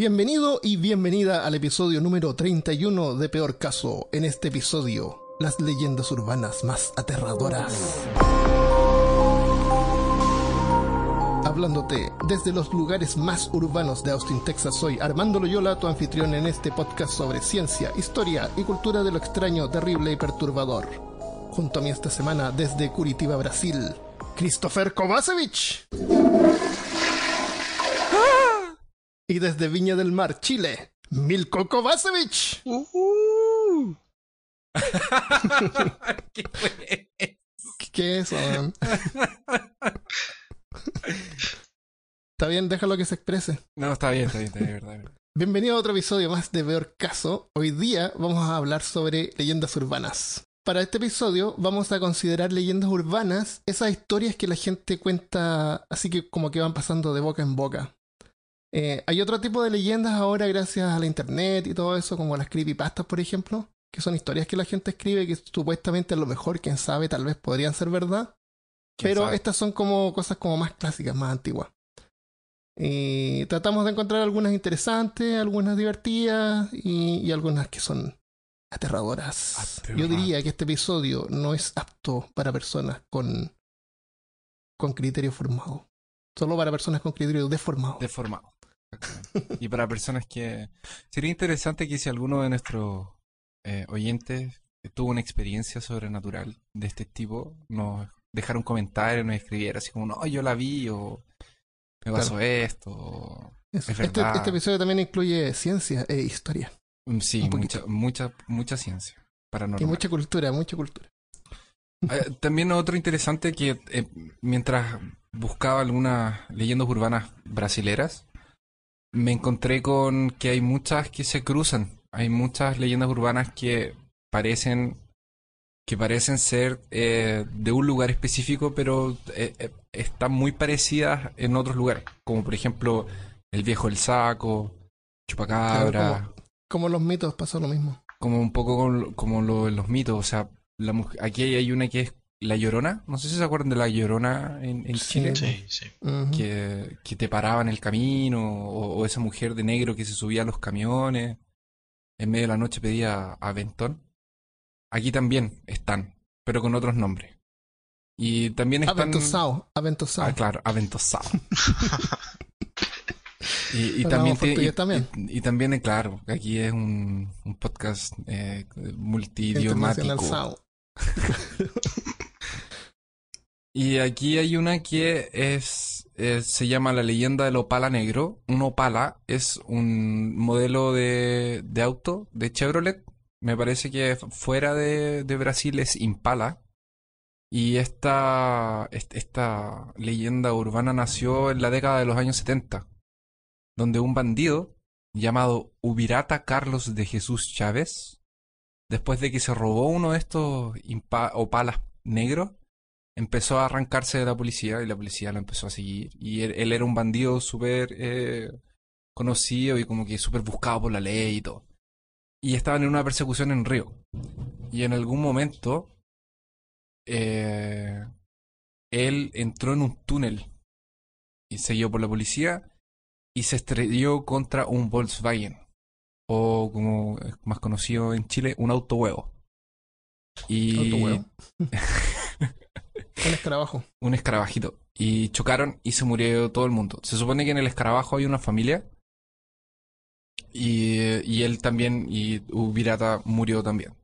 Bienvenido y bienvenida al episodio número 31 de Peor Caso. En este episodio, las leyendas urbanas más aterradoras. Hablándote desde los lugares más urbanos de Austin, Texas, soy Armando Loyola, tu anfitrión en este podcast sobre ciencia, historia y cultura de lo extraño, terrible y perturbador. Junto a mí esta semana desde Curitiba, Brasil, Christopher Kovacevic. Y desde Viña del Mar, Chile, Milko Kovacevic. ¿Qué fue? ¿Qué es eso? Está bien, déjalo que se exprese. No, está bien, está bien, está bien, verdad, verdad. Bienvenido a otro episodio más de Peor Caso. Hoy día vamos a hablar sobre leyendas urbanas. Para este episodio vamos a considerar leyendas urbanas esas historias que la gente cuenta así que como que van pasando de boca en boca. Eh, hay otro tipo de leyendas ahora gracias a la internet y todo eso, como las creepypastas, por ejemplo, que son historias que la gente escribe que supuestamente a lo mejor, quién sabe, tal vez podrían ser verdad. ¿Quién Pero sabe? estas son como cosas como más clásicas, más antiguas. Y tratamos de encontrar algunas interesantes, algunas divertidas y, y algunas que son aterradoras. Yo diría que este episodio no es apto para personas con, con criterio formado. Solo para personas con criterio deformado. Deformado. Y para personas que... Sería interesante que si alguno de nuestros eh, oyentes tuvo una experiencia sobrenatural de este tipo, nos dejara un comentario, nos escribiera así como, no, yo la vi o me pasó esto. o- Eso. es Este, este episodio también incluye ciencia e historia. Mm, Sí, mucha, mucha, mucha ciencia. Y Paranormal. mucha cultura, mucha cultura. Eh, También otro interesante que eh, mientras buscaba algunas leyendas urbanas brasileras, me encontré con que hay muchas que se cruzan. Hay muchas leyendas urbanas que parecen que parecen ser eh, de un lugar específico, pero eh, eh, están muy parecidas en otros lugares, como por ejemplo el viejo el saco, chupacabra, Claro, Como los mitos pasa lo mismo. como un poco con- como lo los mitos, o sea, la aquí hay una que es La Llorona, no sé si se acuerdan de La Llorona en, en Sí. Chile, Sí, sí. Que, que te paraba en el camino, o, o esa mujer de negro que se subía a los camiones, en medio de la noche pedía aventón. Aquí también están, pero con otros nombres. Y también están... Aventosao, aventosao. Ah, claro, aventosado. y, también, y- también. y- y también, claro, aquí es un, un podcast eh, multidiomático. Y aquí hay una que es, es- se llama La leyenda del Opala Negro. Un Opala es un modelo de, de auto de Chevrolet. Me parece que fuera de, de Brasil es Impala. Y esta, est- esta leyenda urbana nació en la década de los años 70, donde un bandido llamado Ubirata Carlos de Jesús Chávez, después de que se robó uno de estos Opalas negros, empezó a arrancarse de la policía y la policía lo empezó a seguir. Y él, él era un bandido súper eh, conocido y como que súper buscado por la ley y todo. Y estaban en una persecución en Río. Y en algún momento eh, él entró en un túnel y seguido por la policía y se estrelló contra un Volkswagen. O como es más conocido en Chile, un auto huevo. Y Autohuevo. Un escarabajo. un escarabajito. Y chocaron y se murió todo el mundo. Se supone que en el escarabajo hay una familia. Y, y él también, y Ubirata murió también.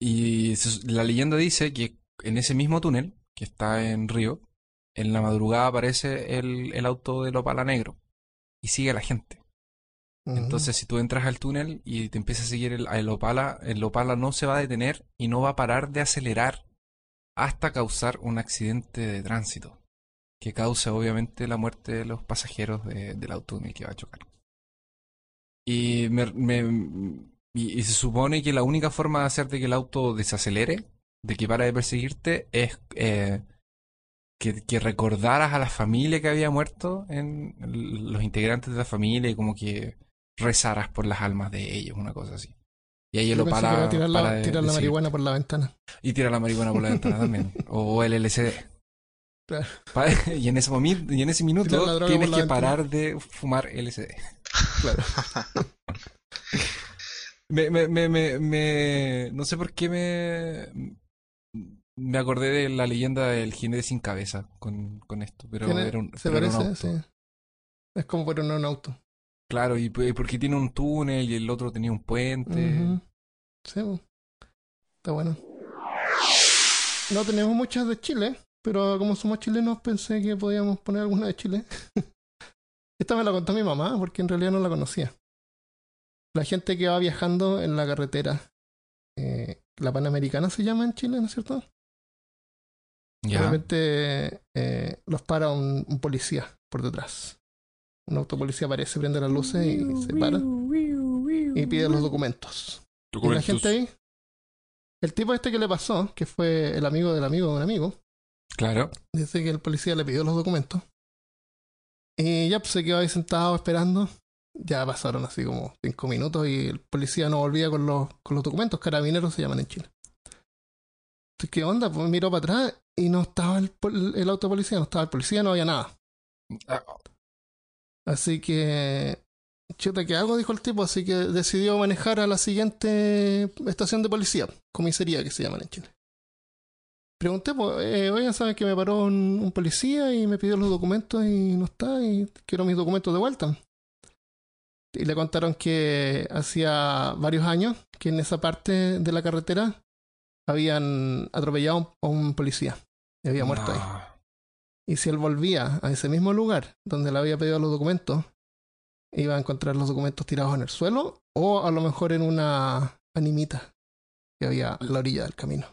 Y se- la leyenda dice que en ese mismo túnel, que está en Río, en la madrugada aparece el, el auto del Opala negro. Y sigue a la gente. Entonces, si tú entras al túnel y te empieza a seguir el, el Opala, el Opala no se va a detener y no va a parar de acelerar hasta causar un accidente de tránsito que cause obviamente la muerte de los pasajeros de- del auto en el que va a chocar. Y, se supone que la única forma de hacerte que el auto desacelere, de que para de perseguirte, es eh, que, que recordaras a la familia que había muerto, en los integrantes de la familia, y como que rezaras por las almas de ellos, una cosa así. Y ahí lo que para, tirar la, para tirar marihuana por la ventana. Y tira la marihuana por la ventana también. O el LSD. Claro. Y, en ese momi- y en ese minuto Tirar tienes que parar de fumar LSD. Claro. Me, me, me, me, me- no sé por qué me, me acordé de la leyenda del jinete sin cabeza con, con esto, pero era un, se pero era un parece, auto. sí. Es como por un auto. Claro, y porque tiene un túnel y el otro tenía un puente. Ujú. Sí, po. está bueno. No tenemos muchas de Chile, pero como somos chilenos pensé que podíamos poner alguna de Chile. Esta me la contó mi mamá porque en realidad no la conocía. La gente que va viajando en la carretera, eh, la Panamericana se llama en Chile, ¿no es cierto? Ya. eh, los para un, un policía por detrás. Un autopolicía aparece, prende las luces y se para y pide los documentos. Y la gente ahí, el tipo este que le pasó, que fue el amigo del amigo de un amigo, Claro. dice que el policía le pidió los documentos. Y ya pues, se quedó ahí sentado esperando. Ya pasaron así como cinco minutos y el policía no volvía con los, con los documentos. Carabineros se llaman en Chile. Entonces, ¿qué onda? Pues miró para atrás y no estaba el, el auto de policía, no estaba el policía, no había nada. Ah, Así que, chuta, ¿qué hago? Dijo el tipo. Así que decidió manejar a la siguiente estación de policía, comisaría que se llaman en Chile. Pregunté, pues, eh, oigan, ¿saben que me paró un, un policía y me pidió los documentos y no está? Y quiero mis documentos de vuelta. Y le contaron que hacía varios años que en esa parte de la carretera habían atropellado a un policía y había muerto ahí. Y si él volvía a ese mismo lugar donde le había pedido los documentos, iba a encontrar los documentos tirados en el suelo o a lo mejor en una animita que había a la orilla del camino.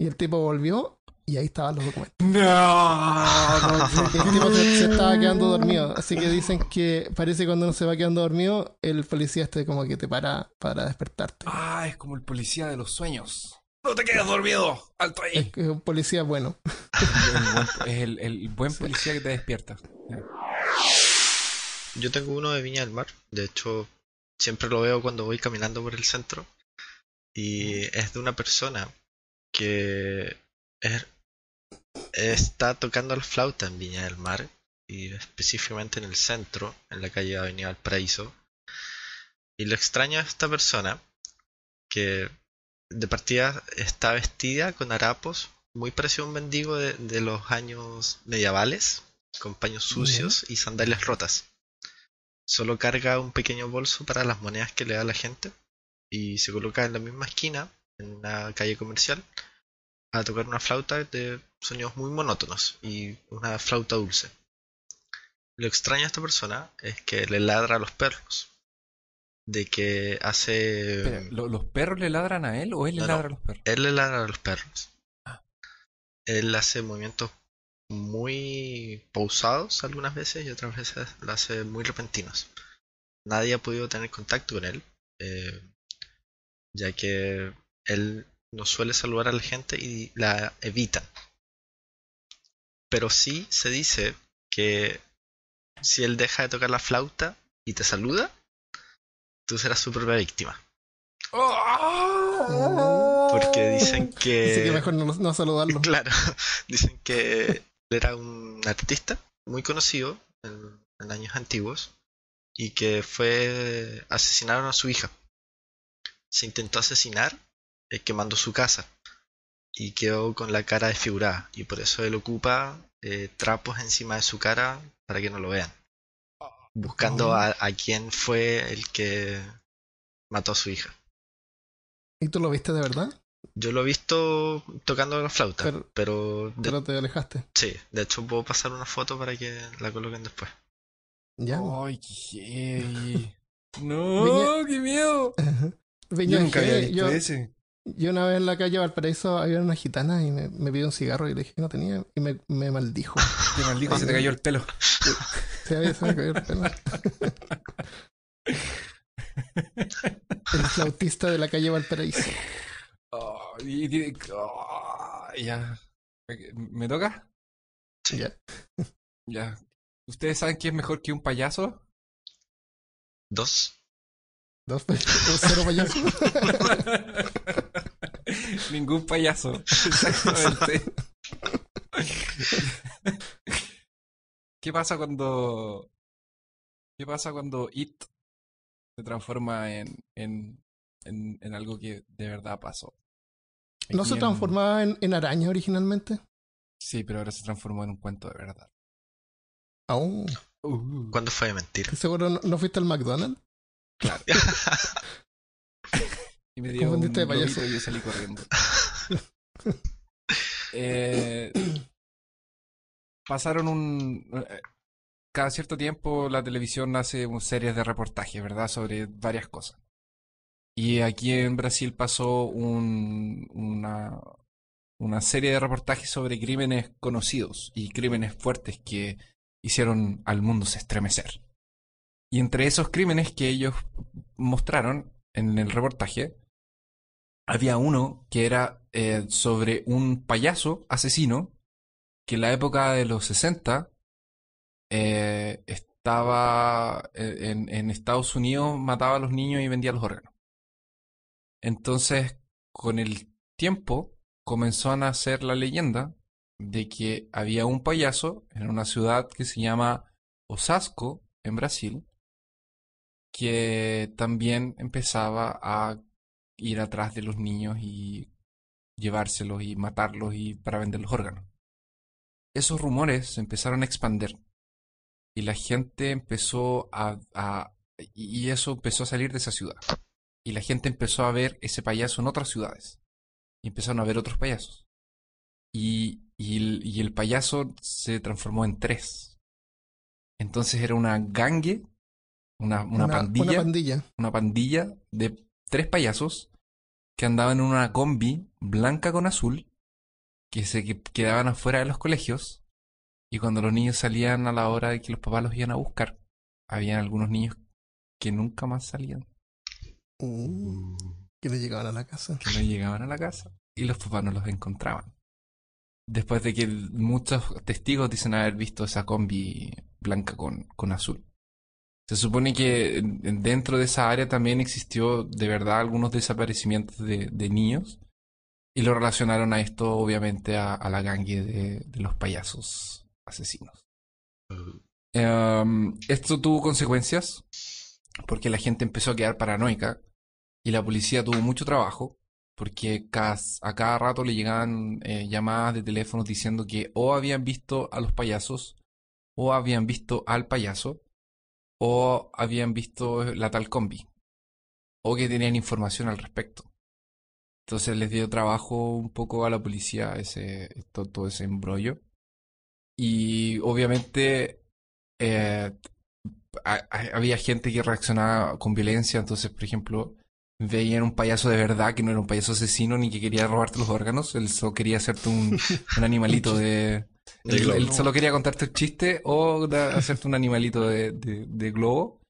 Y el tipo volvió y ahí estaban los documentos. No, el tipo se, se estaba quedando dormido. Así que dicen que parece que cuando uno se va quedando dormido, el policía este como que te para para despertarte. Ah, es como el policía de los sueños. No te quedes dormido. Alto Es ahí. que es un policía bueno. Es el, el buen policía que te despierta. Yo tengo uno de Viña del Mar. De hecho, siempre lo veo cuando voy caminando por el centro. Y es de una persona que es- está tocando la flauta en Viña del Mar. Y específicamente en el centro, en la calle Avenida Valparaíso. Y lo extraño de esta persona, que de partida está vestida con harapos, muy parecido a un mendigo de, de los años medievales, con paños sucios y sandalias rotas. Solo carga un pequeño bolso para las monedas que le da la gente y se coloca en la misma esquina, en una calle comercial, a tocar una flauta de sonidos muy monótonos y una flauta dulce. Lo extraño de esta persona es que le ladra a los perros. De que hace... Espera, ¿lo- ¿los perros le ladran a él o él le No, ladra a los perros? Él le ladra a los perros. Ah. Él hace movimientos muy pausados algunas veces y otras veces lo hace muy repentinos. Nadie ha podido tener contacto con él, eh, ya que él no suele saludar a la gente y la evita. Pero sí se dice que si él deja de tocar la flauta y te saluda, tú serás su propia víctima. Porque dicen que... Que mejor no, no saludarlo. Claro, dicen que él era un artista muy conocido en, en años antiguos y que fue asesinaron a su hija. Se intentó asesinar eh, quemando su casa y quedó con la cara desfigurada y por eso él ocupa eh, trapos encima de su cara para que no lo vean, buscando a, a quién fue el que mató a su hija. ¿Y tú lo viste de verdad? Yo lo he visto tocando la flauta, Pero- pero, de- Pero te alejaste. sí, de hecho puedo pasar una foto para que la coloquen después. Ya. Ay, qué. No, qué miedo. Viña Yo nunca había visto yo, ese. Yo una vez en la calle Valparaíso había una gitana y me, me pidió un cigarro y le dije que no tenía y me, me maldijo. Qué maldito, se te cayó el pelo. Se había se me cayó el pelo. El flautista de la calle Valparaíso. Oh, y tiene- oh, ya. ¿Me toca? Ya. Ya. ¿Ustedes saben quién es mejor que un payaso? Dos. Dos pa- cero payaso. Ningún payaso. Exactamente. ¿Qué pasa cuando. ¿Qué pasa cuando It se transforma en, en, en, en algo que de verdad pasó? ¿No se en- transformaba en, en araña originalmente? Sí, pero ahora se transformó en un cuento de verdad. Aún. ¿Cuándo fue de mentira? ¿Seguro no, no fuiste al McDonald's? Claro. Y me dio un de payaso. y yo salí corriendo. Eh, pasaron un... eh, Cada cierto tiempo la televisión hace series de reportajes, ¿verdad? Sobre varias cosas. Y aquí en Brasil pasó un- una, una serie de reportajes sobre crímenes conocidos y crímenes fuertes que hicieron al mundo se estremecer. Y entre esos crímenes que ellos mostraron en el reportaje, había uno que era eh, sobre un payaso asesino que en la época de los 60 eh, estaba eh, en, en Estados Unidos, mataba a los niños y vendía los órganos. Entonces, con el tiempo, comenzó a nacer la leyenda de que había un payaso en una ciudad que se llama Osasco, en Brasil, que también empezaba a ir atrás de los niños y llevárselos y matarlos y para vender los órganos. Esos rumores se empezaron a expandir y la gente empezó a, a- y eso empezó a salir de esa ciudad y la gente empezó a ver ese payaso en otras ciudades y empezaron a ver otros payasos y, y el, y el payaso se transformó en tres entonces era una gangue una, una pandilla Una pandilla. una pandilla de tres payasos que andaban en una combi blanca con azul que se que- quedaban afuera de los colegios y cuando los niños salían a la hora de que los papás los iban a buscar, habían algunos niños que nunca más salían, Uh, que le llegaban a la casa. que no llegaban a la casa y los papás no los encontraban. Después de que muchos testigos dicen haber visto esa combi blanca con, con azul. Se supone que en- en- dentro de esa área también existió de verdad algunos desaparecimientos de, de niños y lo relacionaron a esto obviamente a, a la gangue de, de los payasos asesinos. Em, esto tuvo consecuencias porque la gente empezó a quedar paranoica y la policía tuvo mucho trabajo porque a cada rato le llegaban eh, llamadas de teléfonos diciendo que o habían visto a los payasos o habían visto al payaso o habían visto la tal combi o que tenían información al respecto. Entonces les dio trabajo un poco a la policía ese, to- todo, ese embrollo. Y obviamente eh, a- a- había gente que reaccionaba con violencia, entonces, por ejemplo, veían un payaso de verdad que no era un payaso asesino ni que quería robarte los órganos, él solo quería hacerte un, un animalito de... De él, solo quería contarte un chiste o da- hacerte un animalito de, de- de globo.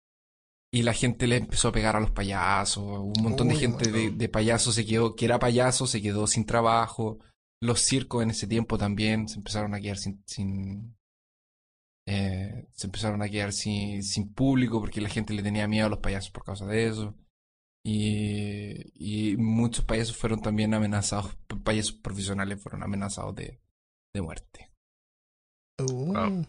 Y la gente le empezó a pegar a los payasos. Un montón de Uy, gente de, de payasos se quedó, que era payaso, se quedó sin trabajo. Los circos en ese tiempo también se empezaron a quedar sin, sin eh, se empezaron a quedar sin, sin público porque la gente le tenía miedo a los payasos por causa de eso. Y, y muchos payasos fueron también amenazados, payasos profesionales fueron amenazados de, de muerte. Uh. Wow.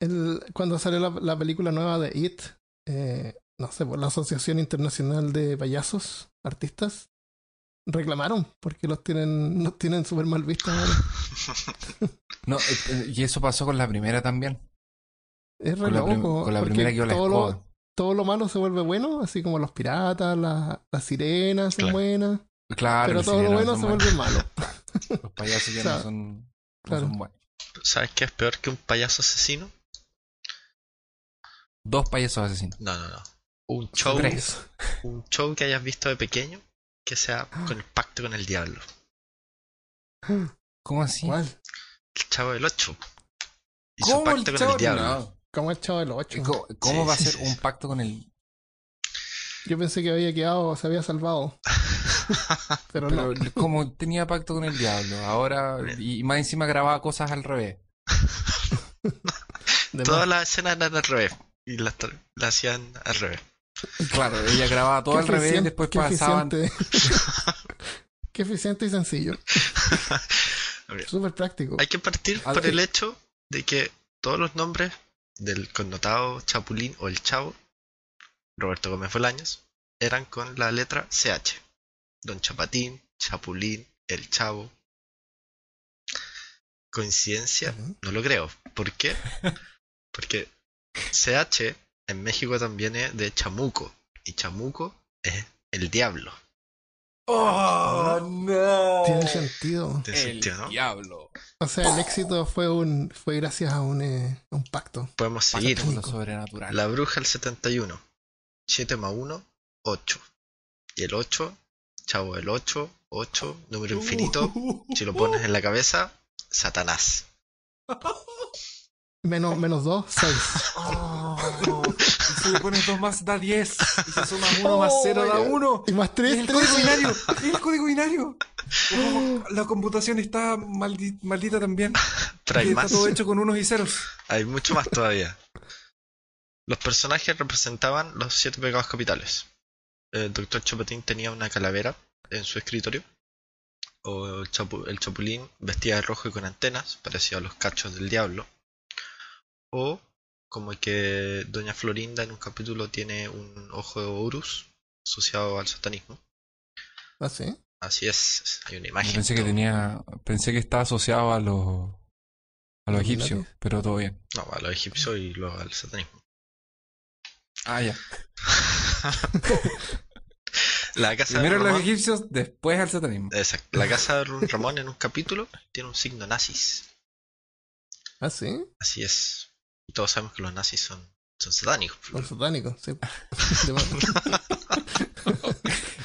El- cuando salió la, la película nueva de It, eh, no sé, por la Asociación Internacional de Payasos, Artistas, reclamaron porque los tienen, los tienen súper mal vistos ahora. No, eh, eh, y eso pasó con la primera también. Es re Con la, con primera que dio la todo lo, todo lo malo se vuelve bueno, así como los piratas, la- las sirenas son Claro. buenas, Claro, pero todo lo bueno se buenos. vuelve malo. Los payasos ya O sea, no son, no claro. son buenos. ¿Sabes qué es peor que un payaso asesino? Dos payasos asesinos. No, no, no. Un show, Tres. un show que hayas visto de pequeño que sea con el pacto con el diablo. ¿Cómo así? ¿Cuál? El chavo del 8. Hizo ¿Cómo pacto con chavo- el diablo. No. Como el chavo del 8. ¿Cómo, cómo Sí, va a ser sí, un pacto con el... Yo pensé que había quedado, se había salvado. Pero, Pero no. como tenía pacto con el diablo, ahora... Y más encima grababa cosas al revés. Todas las escenas eran al revés. Y las hacían al revés. Claro, ella grababa todo Qué al revés, eficiente- después qué pasaban... eficiente. Qué eficiente y sencillo. Súper práctico. Hay que partir Ah, por el hecho de que todos los nombres del connotado Chapulín o el Chavo, Roberto Gómez Bolaños, eran con la letra CH. Don Chapatín, Chapulín, el Chavo. ¿Coincidencia? No lo creo. ¿Por qué? Porque CH en México también es de chamuco. Y chamuco es el diablo. ¡Oh, no! Tiene sentido. Tiene El sentido, ¿no? diablo. O sea, el éxito fue un fue gracias a un, eh, un pacto. Podemos seguir. Sobrenatural. La bruja el 71. 7 más 1, 8. Y el 8, chavo, el 8, 8, número infinito. Si lo pones en la cabeza, Satanás. Menos, menos dos, seis. Oh, y si le pones 2 más da 10. Y si sumas 1 más 0 da 1. Y más Es tres, el tres. código binario. El código binario. Oh, la computación está maldi- maldita también. Pero hay está más. todo hecho con unos y ceros. Hay mucho más todavía. Los personajes representaban los siete pecados capitales. El doctor Chapatín tenía una calavera en su escritorio. O el, chapu- el Chapulín vestía de rojo y con antenas, parecido a los cachos del diablo. O como que Doña Florinda en un capítulo tiene un ojo de Horus asociado al satanismo. Ah, sí. Así es, hay una Yo imagen. pensé que tenía. Pensé que estaba asociado a los. a los egipcios, pero todo bien. No, a los egipcios y luego al satanismo. Ah, ya. La casa de Primero los Ramón- egipcios, después al satanismo. Exacto. La casa de Ramón en un capítulo tiene un signo nazis. Ah, sí. Así es. Y todos sabemos que los nazis son, son satánicos. Los satánicos, sí.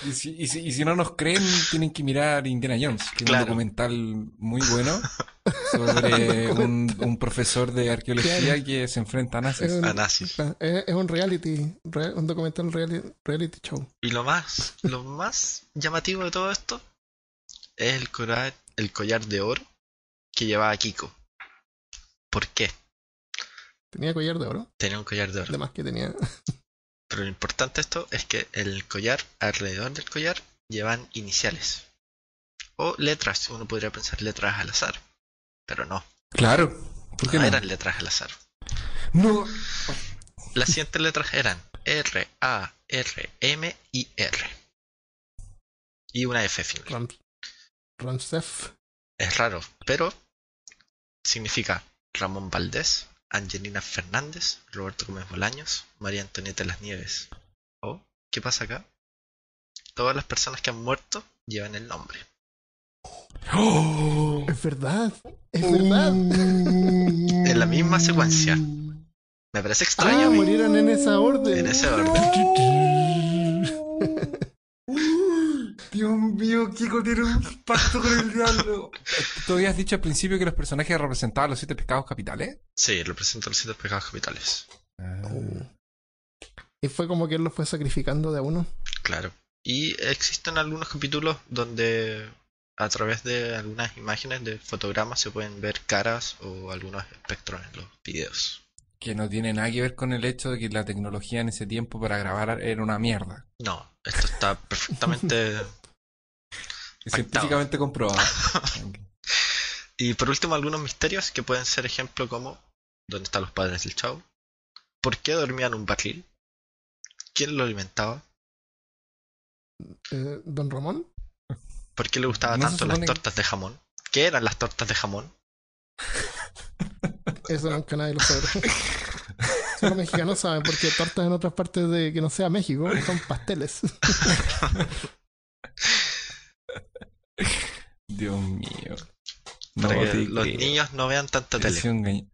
Y si, y si- y si no nos creen, tienen que mirar Indiana Jones, que es Claro. un documental muy bueno sobre un, un profesor de arqueología Claro. que se enfrenta a nazis. Es un, A nazis. es, es un reality, re- un documental reality, reality show. Y lo más, lo más llamativo de todo esto es el collar, el collar de oro que llevaba Kiko. ¿Por qué? Tenía collar de oro, Tenía un collar de oro. además que tenía. Pero lo importante de esto es que el collar, alrededor del collar, llevan iniciales. O letras. Uno podría pensar letras al azar. Pero no. Claro. ¿Por qué no no? eran letras al azar. No. Las siguientes letras eran R, A, R, M y R. Y una F final. Ram, Ramsef. Es raro, pero significa Ramón Valdés, Angelina Fernández, Roberto Gómez Bolaños, María Antonieta Las Nieves. ¿O qué pasa acá? Todas las personas que han muerto llevan el nombre. ¡Oh! Es verdad, es verdad. En la misma secuencia. Me parece extraño. Ah, a mí. murieron en esa orden. En ese orden. Dios mío, Kiko tiene un pacto con el diablo. ¿Tú habías dicho al principio que los personajes representaban los siete pecados capitales? Sí, representa los siete pecados capitales. Oh. Y fue como que él lo fue sacrificando de a uno. Claro. Y existen algunos capítulos donde a través de algunas imágenes de fotogramas se pueden ver caras o algunos espectros en los videos. Que no tiene nada que ver con el hecho de que la tecnología en ese tiempo para grabar era una mierda. No, esto está perfectamente... Científicamente comprobado. Y por último, algunos misterios que pueden ser ejemplo como ¿Dónde están los padres del chavo? ¿Por qué dormían en un barril? ¿Quién lo alimentaba? Eh, Don Ramón. ¿Por qué le gustaban No tanto las que- tortas de jamón? ¿Qué eran las tortas de jamón? Eso nunca nadie lo. Solo los mexicanos saben, porque tortas en otras partes de que no sea México son pasteles. Dios mío. Para que los niños no vean tanta tele. engañ-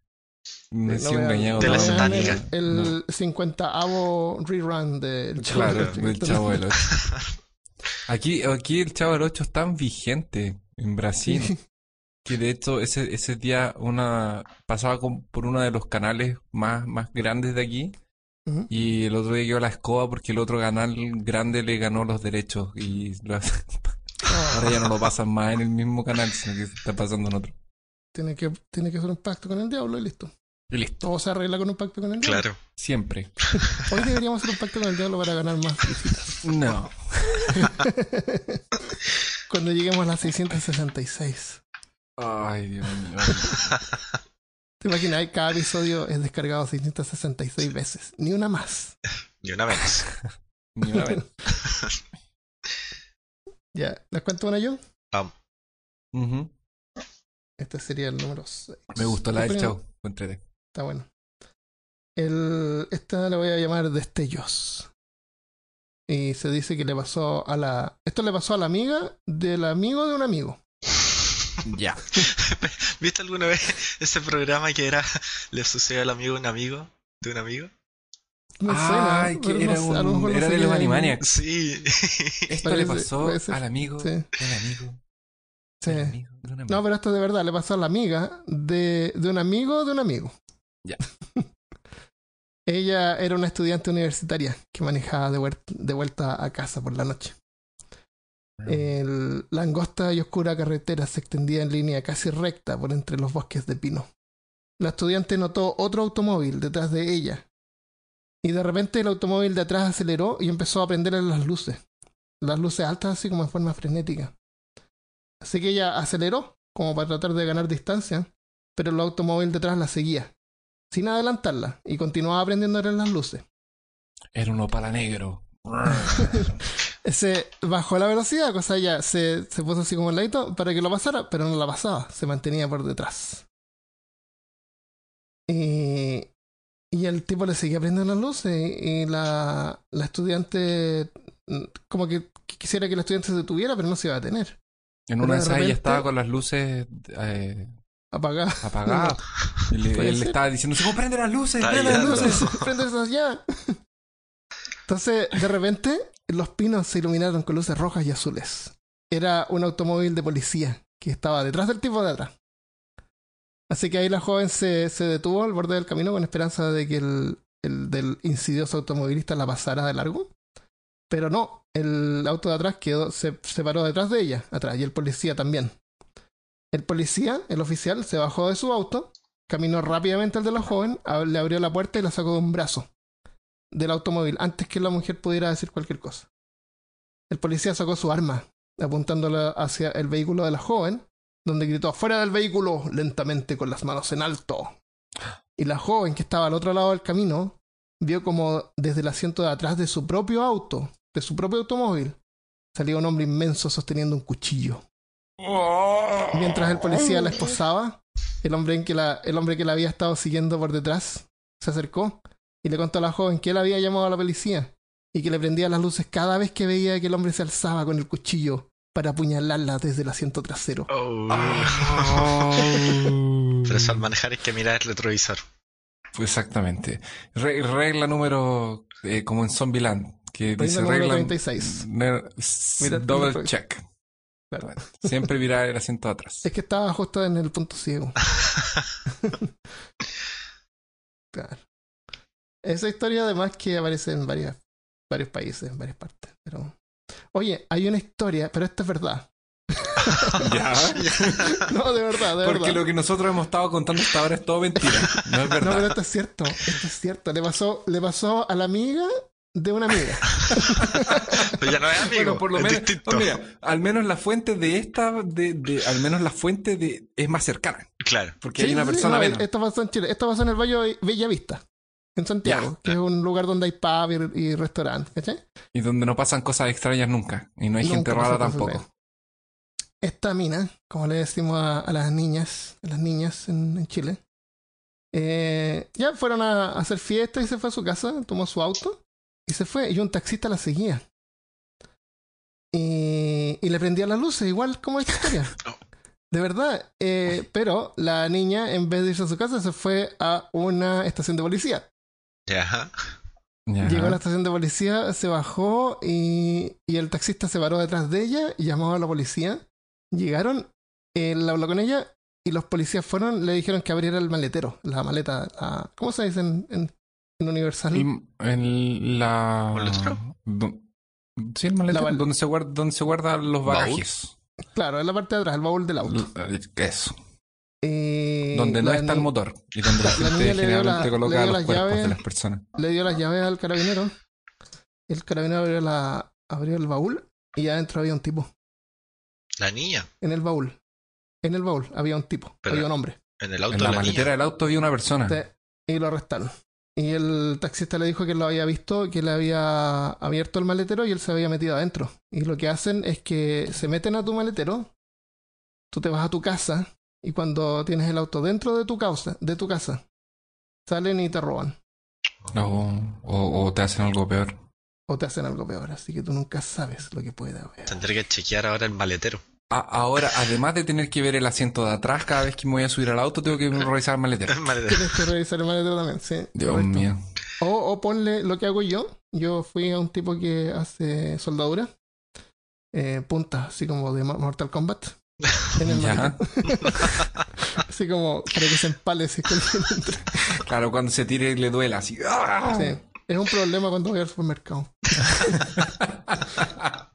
Me he No engañado. Tele satánica. El, No. el 50avo rerun del Chavo Claro, del Chavo 8. Aquí, aquí el Chavo del 8 es tan vigente en Brasil que de hecho ese, ese día una pasaba con- por uno de los canales más, más grandes de aquí y el otro día quedó la escoba porque el otro canal grande le ganó los derechos y lo- ahora ya no lo pasan más en el mismo canal, sino que se está pasando en otro. tiene, que, tiene que hacer un pacto con el diablo y listo. Y listo, Todo se arregla con un pacto con el diablo. Claro. siempre. Hoy deberíamos hacer un pacto con el diablo para ganar más visitas. No. Cuando lleguemos a las 666. Ay, Dios mío. ¿Te imaginas? Cada episodio es descargado 666 veces. Ni una más. Y una vez. Ni una vez. Ya, ¿les cuento una yo? Vamos. Ujú. Este sería el número 6. Me gustó la del entrete. Está bueno. El, esta la voy a llamar Destellos. Y se dice que le pasó a la. Esto le pasó a la amiga del amigo de un amigo. Ya. ¿Viste alguna vez ese programa que era Le sucedió al amigo de un amigo? ¿De un amigo? Que era, no a lo mejor era de los. Animaniacs. Sí. Esto Parece- le pasó al amigo Sí, del amigo sí. del amigo de un amigo. No, pero esto de verdad le pasó a la amiga de, de un amigo de un amigo. Ya. Ella era una estudiante universitaria que manejaba de, vuel- de vuelta a casa por la noche. El- la angosta y oscura carretera se extendía en línea casi recta por entre los bosques de pino. La estudiante notó otro automóvil detrás de ella. Y de repente el automóvil de atrás aceleró y empezó a prenderle las luces. Las luces altas así como en forma frenética. Así que ella aceleró como para tratar de ganar distancia, pero el automóvil detrás la seguía, sin adelantarla, y continuaba prendiéndole las luces. Era un opala negro. Se bajó la velocidad, cosa ella se, se puso así como al ladito para que lo pasara, pero no la pasaba, se mantenía por detrás. Y, y el tipo le seguía prendiendo las luces y la, la estudiante como que quisiera que la estudiante se detuviera, pero no se iba a detener. En Pero una de esas ella estaba con las luces eh, Apagada. apagadas. Y le- Puede él le estaba diciendo, "Sí, prende las luces, prende las luces. Préndelas ya. Entonces, de repente, los pinos se iluminaron con luces rojas y azules. Era un automóvil de policía que estaba detrás del tipo de atrás. Así que ahí la joven se, se detuvo al borde del camino con esperanza de que el, el del insidioso automovilista la pasara de largo. Pero no, el auto de atrás quedó, se, se paró detrás de ella, atrás, y el policía también. El policía, el oficial, se bajó de su auto, caminó rápidamente al de la joven, le abrió la puerta y la sacó de un brazo del automóvil antes que la mujer pudiera decir cualquier cosa. El policía sacó su arma, apuntándola hacia el vehículo de la joven, donde gritó fuera del vehículo lentamente con las manos en alto. Y la joven que estaba al otro lado del camino vio como desde el asiento de atrás de su propio auto, de su propio automóvil, salía un hombre inmenso sosteniendo un cuchillo. Mientras el policía la esposaba, el hombre, que la, el hombre que la había estado siguiendo por detrás se acercó y le contó a la joven que él había llamado a la policía y que le prendía las luces cada vez que veía que el hombre se alzaba con el cuchillo para apuñalarla desde el asiento trasero. Oh. Ah. Pero eso al manejar hay que mirar el retrovisor. Exactamente. Re- regla número, eh, como en Zombieland, que Regla dice regla 36. ne- s- Mira el double check. Claro. Siempre mirar el asiento de atrás. Es que estaba justo en el punto ciego. Claro. Esa historia además que aparece en varias, varios países, en varias partes. Pero... Oye, hay una historia, pero esta es verdad. Ya. No, de verdad, de Porque verdad. lo que nosotros hemos estado contando hasta ahora es todo mentira. No es No, pero verdad. esto es cierto, esto es cierto. Le pasó, le pasó a la amiga de una amiga. Pero ya no es amigo. Bueno, por lo es menos, distinto. oh, mira, al menos la fuente de esta, de, de, al menos la fuente de, es más cercana. Claro. Porque Sí, hay una sí, persona no, menos. Esto pasó en Chile. Esto pasó en el Valle Bella Vista, en Santiago, que es un lugar donde hay pub y, y restaurante. ¿cachai? Y donde no pasan cosas extrañas nunca. Y no hay Nunca gente rara tampoco. Esta mina, como le decimos a, a las niñas, a las niñas en, en Chile, eh, ya fueron a, a hacer fiesta y se fue a su casa, tomó su auto y se fue. Y un taxista la seguía. Y, y le prendía las luces, igual como esta historia. De verdad. eh, pero la niña, en vez de irse a su casa, se fue a una estación de policía. Ya. Ya. Llegó a la estación de policía, se bajó y, y el taxista se paró detrás de ella y llamó a la policía. Llegaron, él habló con ella y los policías fueron, le dijeron que abriera el maletero, la maleta, la- ¿cómo se dice en, en- en Universal? El- la... ¿Maletero? sí, el maletero. La donde, se guarda, donde se guardan los ¿Baúl? bagajes. Claro, en la parte de atrás, el baúl del auto. L- Eso. Y Donde no está el motor. Y donde la la gente niña le dio generalmente la- coloca los las cuerpos llaves. de las personas. Le dio las llaves al carabinero. El carabinero abrió, la, abrió el baúl y adentro había un tipo La niña. en el baúl. En el baúl había un tipo, Pero- había un hombre. En el auto En la la maletera niña. del auto había una persona. Te- y lo arrestaron. Y el taxista le dijo que lo había visto, que le había abierto el maletero y él se había metido adentro. Y lo que hacen es que se meten a tu maletero, tú te vas a tu casa y cuando tienes el auto dentro de tu causa, de tu casa, salen y te roban O, o- o te hacen algo peor. o te hacen algo peor. Así que tú nunca sabes lo que puede haber. Tendré que chequear ahora el maletero. A- ahora, además de tener que ver el asiento de atrás cada vez que me voy a subir al auto, tengo que revisar el maletero. El maletero. Tienes que revisar el maletero también, sí. Dios correcto. mío. O, o ponle lo que hago yo. Yo fui a un tipo que hace soldadura. Eh, puntas, así como de Mo- Mortal Kombat. En el Ya. Así como para que se empale si. Claro, cuando se tire le duela así. ¡Ah! Sí. Es un problema cuando voy al supermercado.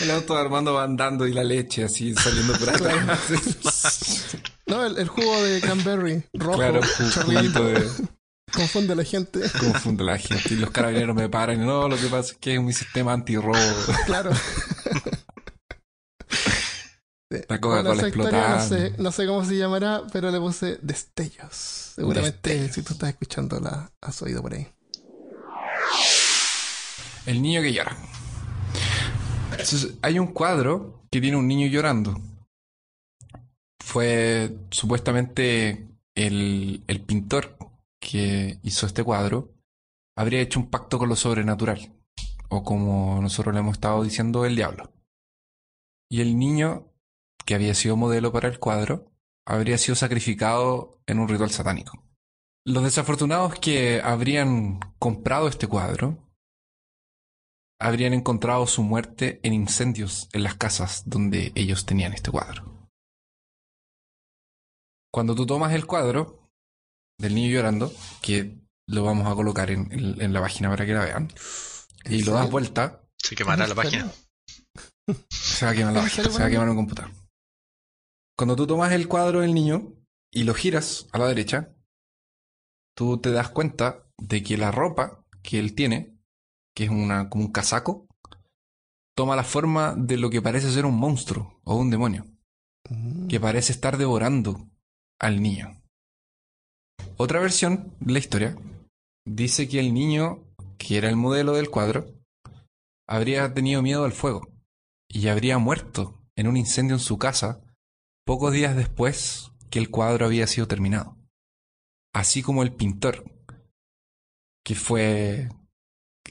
El auto de Armando va andando y la leche así saliendo por atrás. No, el, el jugo de cranberry rojo, claro, juguito de... confunde a la gente. Confunde a la gente y los carabineros me paran no, lo que pasa es que es mi sistema antirrobo. Claro. La Coca-Cola Bueno, esa historia no sé, no sé cómo se llamará, pero le puse destellos. Seguramente Destellos. si tú estás escuchando la has oído por ahí. El niño que llora. Entonces, hay un cuadro que tiene un niño llorando. Fue supuestamente el, el pintor que hizo este cuadro. Habría hecho un pacto con lo sobrenatural. O como nosotros le hemos estado diciendo, el diablo. Y el niño, que había sido modelo para el cuadro, habría sido sacrificado en un ritual satánico. Los desafortunados que habrían comprado este cuadro habrían encontrado su muerte en incendios en las casas donde ellos tenían este cuadro. Cuando tú tomas el cuadro del niño llorando, que lo vamos a colocar en, en- en la página para que la vean, y lo das vuelta, Se quemará la ¿En página. se va a quemar la ¿En página, se va a quemar un computador. Cuando tú tomas el cuadro del niño y lo giras a la derecha, tú te das cuenta de que la ropa que él tiene, que es una, como un casaco, toma la forma de lo que parece ser un monstruo o un demonio, Mm. que parece estar devorando al niño. Otra versión de la historia dice que el niño, que era el modelo del cuadro, habría tenido miedo al fuego y habría muerto en un incendio en su casa pocos días después que el cuadro había sido terminado. Así como el pintor, que fue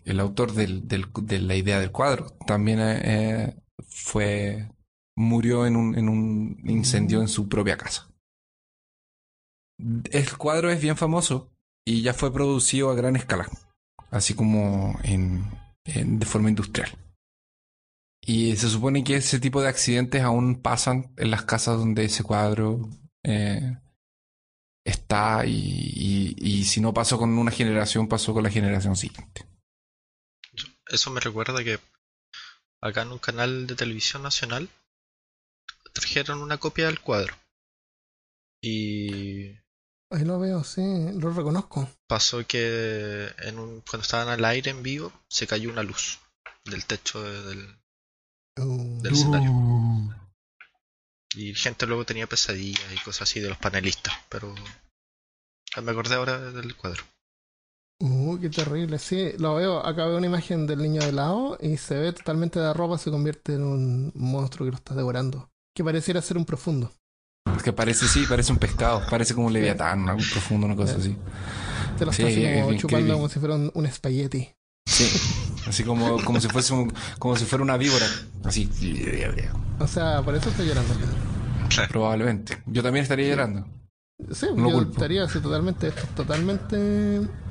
el autor del- de la idea del cuadro, también eh, fue murió en un incendio en su propia casa. El cuadro es bien famoso y ya fue producido a gran escala, así como en, de forma industrial. Y se supone que ese tipo de accidentes aún pasan en las casas donde ese cuadro eh, está y, y- y si no pasó con una generación, pasó con la generación siguiente. Eso me recuerda que acá en un canal de televisión nacional trajeron una copia del cuadro. Y Ahí lo veo, sí, lo reconozco. pasó que en un, cuando estaban al aire en vivo se cayó una luz del techo de- del, Uh, del escenario. Y gente luego tenía pesadillas y cosas así de los panelistas, pero me acordé ahora del cuadro. uh, qué terrible, sí, lo veo. Acá veo una imagen del niño de lado y se ve totalmente de ropa, se convierte en un monstruo que lo está devorando. Que pareciera ser un profundo. Que parece, sí, parece un pescado, parece como un leviatán, algo profundo, una cosa así. Te lo Sí, está así es como chupando como si fuera un, un espagueti. Sí, así como, como si fuese un- como si fuera una víbora, así. O sea, por eso estoy llorando. Probablemente. Yo también estaría llorando. Sí, No yo culpo. estaría así totalmente, esto es totalmente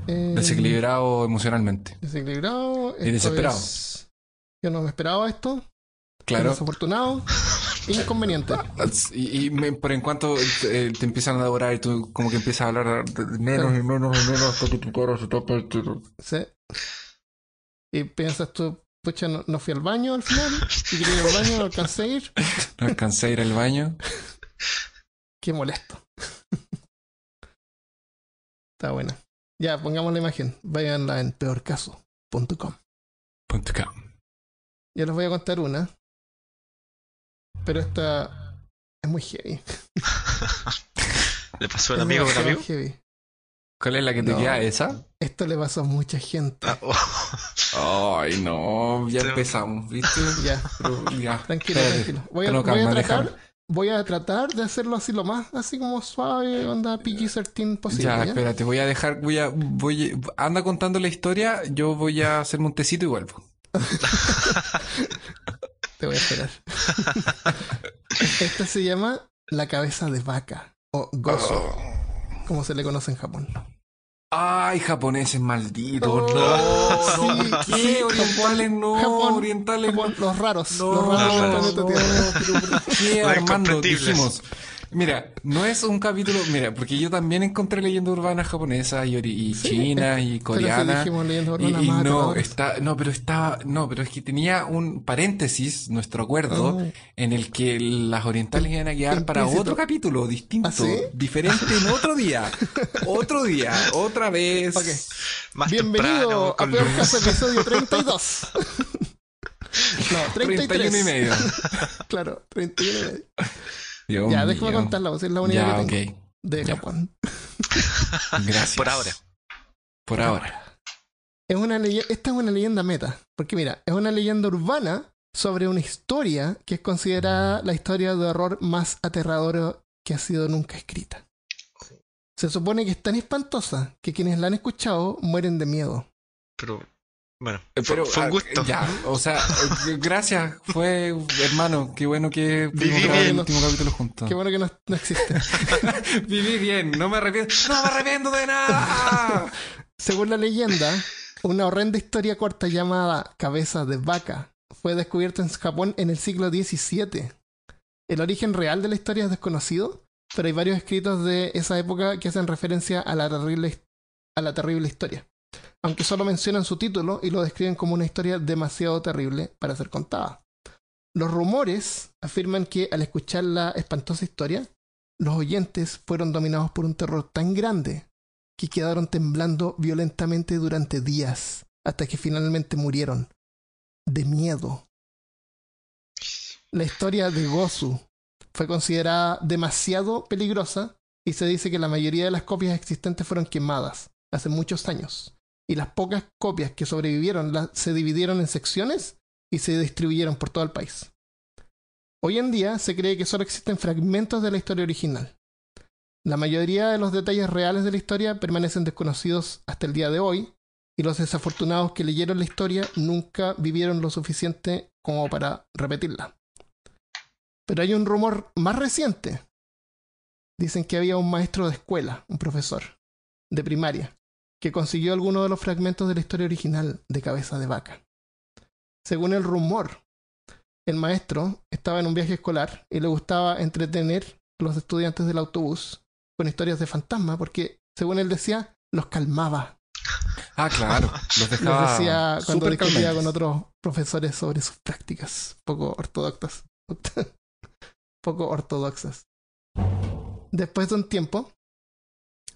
eh, Desequilibrado emocionalmente. desequilibrado. Y desesperado. es- Yo no me esperaba esto. Claro. Desafortunado. Inconveniente. Y, y me- pero en cuanto eh, te empiezan a devorar y tú como que empiezas a hablar menos y menos y menos hasta que tu cara se tapa. Sí. Y piensas tú, pucha, no, no fui al baño al final. Y quería ir al baño, no alcancé a ir. No alcancé a ir al baño. Qué molesto. Está buena. Ya, pongamos la imagen. Váyanla en peorcaso.com. Com. Ya les voy a contar una. Pero esta es muy heavy. ¿Le pasó a un Es amigo demasiado amigo? heavy. ¿Cuál es la que te No. queda? ¿Esa? Esto le pasó a mucha gente. Ah, oh. Ay, no, ya empezamos, ¿viste? Ya, Pero ya, tranquilo, espérate. tranquilo. Voy a, No, voy a tratar, voy a tratar de hacerlo así lo más, así como suave, onda PG-13 posible. Ya, ¿ya? espérate, voy a dejar, voy a, voy, anda contando la historia, yo voy a hacerme un tecito y vuelvo. Te voy a esperar. Esta se llama La cabeza de vaca o gozo, como se le conoce en Japón. Ay, japoneses malditos, Oh, no, sí, no. Orientales no, Japón, orientales Japón, los raros, no, los raros no, pero ¿por qué, Armando? Dijimos, mira, no es un capítulo, mira, porque yo también encontré leyendas urbanas japonesas y, y Sí, chinas y Pero si coreanas. dijimos leyendas Y, urbanas y más no, está, no, pero estaba, no, pero es que tenía un paréntesis, nuestro acuerdo, Oh. en el que las orientales iban a quedar para Implícito. otro capítulo, distinto, ¿Ah, sí? diferente en otro día, otro día, otra vez. Ok. Más Bienvenido temprano, a Peor luz. Caso, episodio 32. no, 33. 31 y medio. Claro, 31 y medio. Dios ya, déjame contarla, pues, es la única Ya, que ok. tengo de Ya. Japón. Gracias. Por ahora. Por ahora. Es una esta es una leyenda meta, porque mira, es una leyenda urbana sobre una historia que es considerada la historia de horror más aterradora que ha sido nunca escrita. Se supone que es tan espantosa que quienes la han escuchado mueren de miedo. Pero, bueno, Eh, fue, Pero, fue un ah, gusto. Ya, o sea, eh, gracias. Fue, hermano, qué bueno que pudimos Viví grabar el último capítulo juntos. Qué bueno que no, no existe. Viví bien, no me arrepiento. ¡No me arrepiento de nada! Según la leyenda, una horrenda historia corta llamada Cabeza de Vaca fue descubierta en Japón en el siglo XVII. El origen real de la historia es desconocido, pero hay varios escritos de esa época que hacen referencia a la terrible, a la terrible historia, aunque solo mencionan su título y lo describen como una historia demasiado terrible para ser contada. Los rumores afirman que al escuchar la espantosa historia, los oyentes fueron dominados por un terror tan grande que quedaron temblando violentamente durante días, hasta que finalmente murieron. De miedo. La historia de Gozu fue considerada demasiado peligrosa y se dice que la mayoría de las copias existentes fueron quemadas hace muchos años. Y las pocas copias que sobrevivieron se dividieron en secciones y se distribuyeron por todo el país. Hoy en día se cree que solo existen fragmentos de la historia original. La mayoría de los detalles reales de la historia permanecen desconocidos hasta el día de hoy, y los desafortunados que leyeron la historia nunca vivieron lo suficiente como para repetirla. Pero hay un rumor más reciente. Dicen que había un maestro de escuela, un profesor de primaria, que consiguió algunos de los fragmentos de la historia original de Cabeza de Vaca. Según el rumor, el maestro estaba en un viaje escolar y le gustaba entretener a los estudiantes del autobús con historias de fantasma porque, según él decía, los calmaba. Ah, claro. Los Les dejaba decía cuando discutía con otros profesores sobre sus prácticas poco ortodoxas. poco ortodoxas. Después de un tiempo,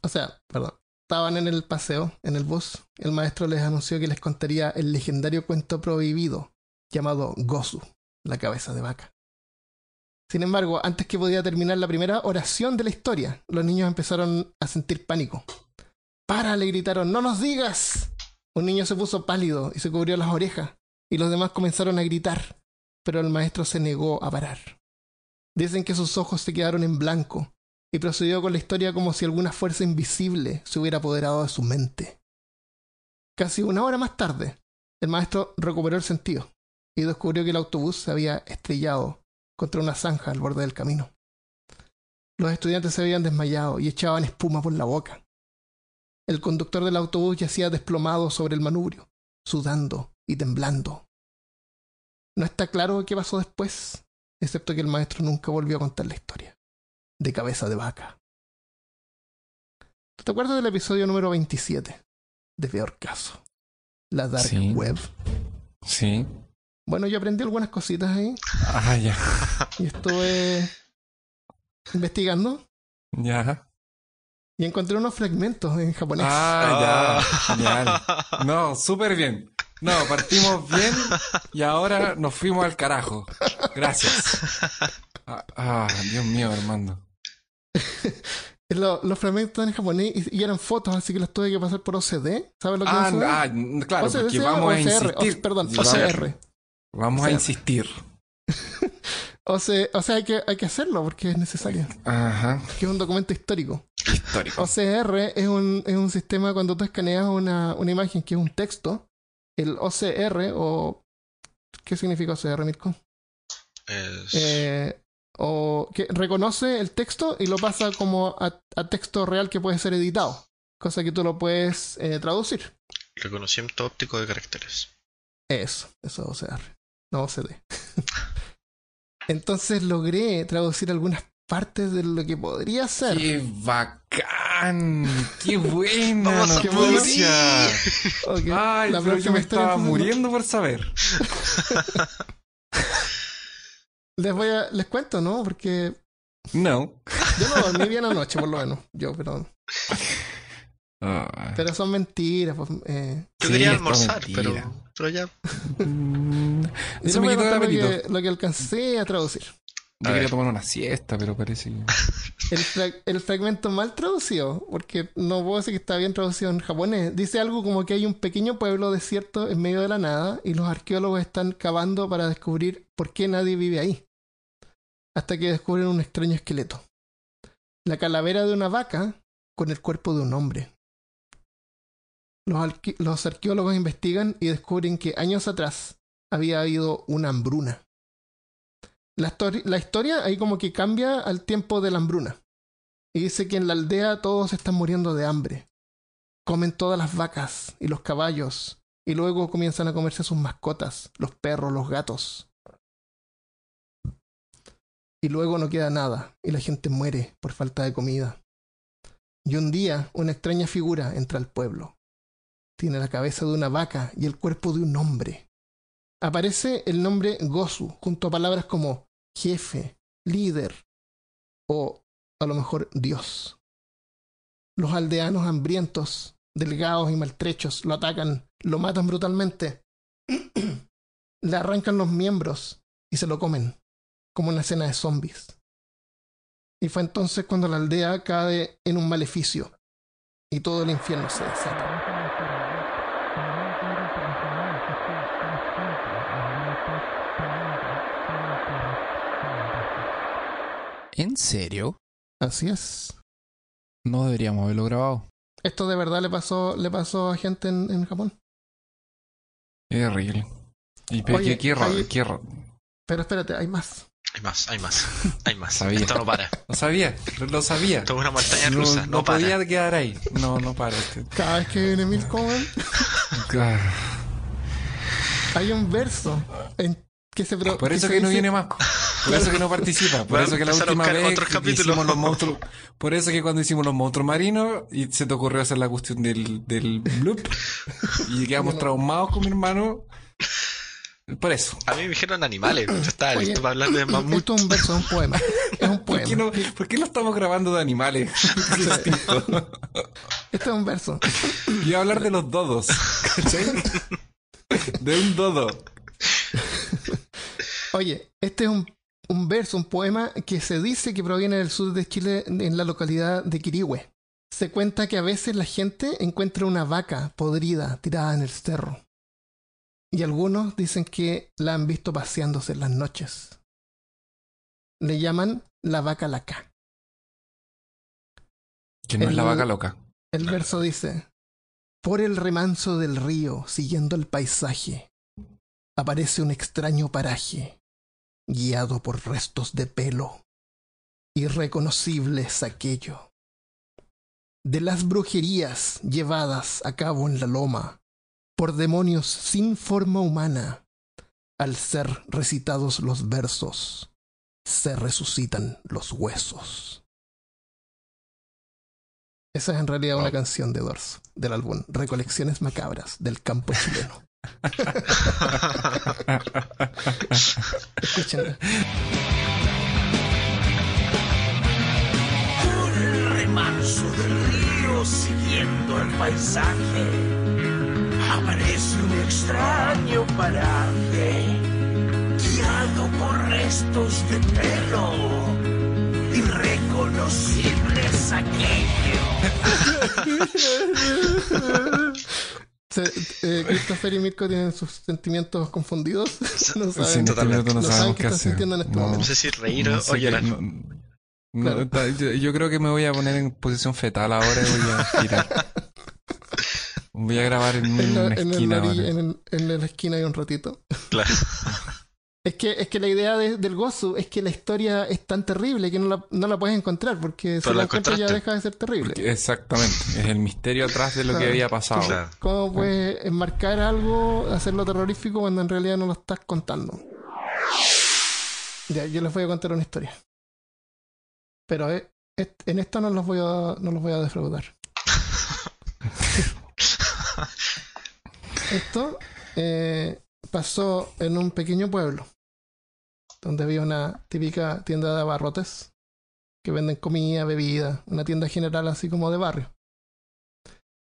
o sea, perdón, estaban en el paseo, en el bus, el maestro les anunció que les contaría el legendario cuento prohibido llamado Gozu, la cabeza de vaca. Sin embargo, antes que podía terminar la primera oración de la historia, los niños empezaron a sentir pánico. ¡Para! le gritaron, ¡no nos digas! Un niño se puso pálido y se cubrió las orejas, y los demás comenzaron a gritar, pero el maestro se negó a parar. Dicen que sus ojos se quedaron en blanco, y procedió con la historia como si alguna fuerza invisible se hubiera apoderado de su mente. Casi una hora más tarde, el maestro recuperó el sentido y descubrió que el autobús se había estrellado contra una zanja al borde del camino. Los estudiantes se habían desmayado y echaban espuma por la boca. El conductor del autobús yacía desplomado sobre el manubrio, sudando y temblando. No está claro qué pasó después, excepto que el maestro nunca volvió a contar la historia. De cabeza de vaca. ¿Te acuerdas del episodio número 27? De Peor Caso. La Dark Sí. Web. Sí. Bueno, yo aprendí algunas cositas ahí Ah, ya. y estuve investigando Ya. y encontré unos fragmentos en japonés. Ah, ya. Genial. No, súper bien. No, partimos bien y ahora nos fuimos al carajo. Gracias. Ah, ah, Dios mío, Armando. Lo- los fragmentos en japonés y, y eran fotos, así que los tuve que pasar por OCD. ¿Sabes lo que Ah, es OCD? ah, claro, OCD porque vamos a OCR, insistir. o- perdón, Vamos- OCR. Vamos a OCR. insistir. O sea, o sea hay, que, hay que hacerlo porque es necesario. Ajá. Que es un documento histórico. Histórico. OCR es un, es un sistema cuando tú escaneas una, una imagen que es un texto. El OCR, o. ¿Qué significa OCR, Mirko? Es- Eh, o que reconoce el texto y lo pasa como a, a texto real que puede ser editado. Cosa que tú lo puedes eh, traducir. Reconocimiento óptico de caracteres. Eso, eso es OCR, no OCD. Entonces logré traducir algunas partes de lo que podría ser. ¡Qué bacán! ¡Qué buena Vamos a noticia! Ok, Ay, la pero yo me estaba muriendo por saber. Les voy a, les cuento, ¿no? Porque No. yo no dormí bien anoche, por lo menos. Yo, pero, Ah. pero son mentiras. Pues, eh. Yo Sí, quería almorzar, pero, pero ya. Mm, Eso me quitó el apetito. que, lo que alcancé a traducir. Yo A quería ver. tomar una siesta, pero parece que... El, fra- el fragmento mal traducido, porque no puedo decir que está bien traducido en japonés, dice algo como que hay un pequeño pueblo desierto en medio de la nada y los arqueólogos están cavando para descubrir por qué nadie vive ahí. Hasta que descubren un extraño esqueleto. La calavera de una vaca con el cuerpo de un hombre. Los, los arqueólogos investigan y descubren que años atrás había habido una hambruna. La, la historia ahí como que cambia al tiempo de la hambruna. Y dice que en la aldea todos están muriendo de hambre. Comen todas las vacas y los caballos. Y luego comienzan a comerse sus mascotas, los perros, los gatos. Y luego no queda nada y la gente muere por falta de comida. Y un día una extraña figura entra al pueblo. Tiene la cabeza de una vaca y el cuerpo de un hombre. Aparece el nombre Gosu junto a palabras como jefe, líder o a lo mejor Dios. Los aldeanos hambrientos, delgados y maltrechos lo atacan, lo matan brutalmente, le arrancan los miembros y se lo comen, como una escena de zombies. Y fue entonces cuando la aldea cae en un maleficio y todo el infierno se desata. ¿En serio? Así es. No deberíamos haberlo grabado. Esto de verdad le pasó, le pasó a gente en, en Japón. Es horrible. Y Oye, qué, qué hay- qué. Pero espérate, hay más. Hay más, hay más, hay más. Sabía. Esto no para. Lo sabía, lo sabía. Esto es una montaña No, rusa. No, no para. podía quedar ahí. No, no para. Cada vez que viene Mil Ah, hay un verso en que se pro- Por eso que no dice- viene más. Por eso que no participa. Por eso que la última vez que hicimos los monstruos. Por eso que cuando hicimos los monstruos marinos y se te ocurrió hacer la cuestión del, del bloop y quedamos traumados con mi hermano. Por eso. A mí me dijeron animales. Yo estaba Oye, listo para hablar de mamut. Esto es un verso, es un poema. Es un ¿Por qué, poema. no, ¿Por qué lo estamos grabando de animales? Esto es un verso. Iba a hablar de los dodos. ¿Cachai? De un dodo. Oye, este es un, un verso, un poema que se dice que proviene del sur de Chile, en la localidad de Quirihue. Se cuenta que a veces la gente encuentra una vaca podrida tirada en el cerro. Y algunos dicen que la han visto paseándose en las noches. Le llaman la vaca laca. Que no es la vaca loca. El verso dice, por el remanso del río, siguiendo el paisaje, aparece un extraño paraje, guiado por restos de pelo. Irreconocible es aquello. De las brujerías llevadas a cabo en la loma, por demonios sin forma humana, al ser recitados los versos, se resucitan los huesos. Esa es en realidad una Wow. canción de Doors, del álbum Recolecciones Macabras del campo chileno. Por el remanso del río siguiendo el paisaje aparece un extraño paraje guiado por restos de pelo. Irreconocibles aquellos. Se- eh, Christopher y Mirko tienen sus sentimientos confundidos. no saben, este no no qué están sintiendo en este No. No momento. sé si reír No o sé llorar. no- no, Claro. ta- yo, yo creo que me voy a poner en posición fetal ahora y voy a girar. Voy a grabar en En la, en esquina. orilla- en la esquina hay un ratito. Claro. Es que, es que la idea de- del gozo es que la historia es tan terrible que no la, no la puedes encontrar porque si Pero la la encuentras ya deja de ser terrible. Porque- Exactamente. Es el misterio atrás de lo que había pasado. Claro. ¿Cómo puedes enmarcar algo, hacerlo terrorífico cuando en realidad no lo estás contando? Ya, yo les voy a contar una historia. Pero eh, en esta no los voy a, no los voy a defraudar. Esto eh, pasó en un pequeño pueblo donde había una típica tienda de abarrotes que venden comida, bebida, una tienda general así como de barrio.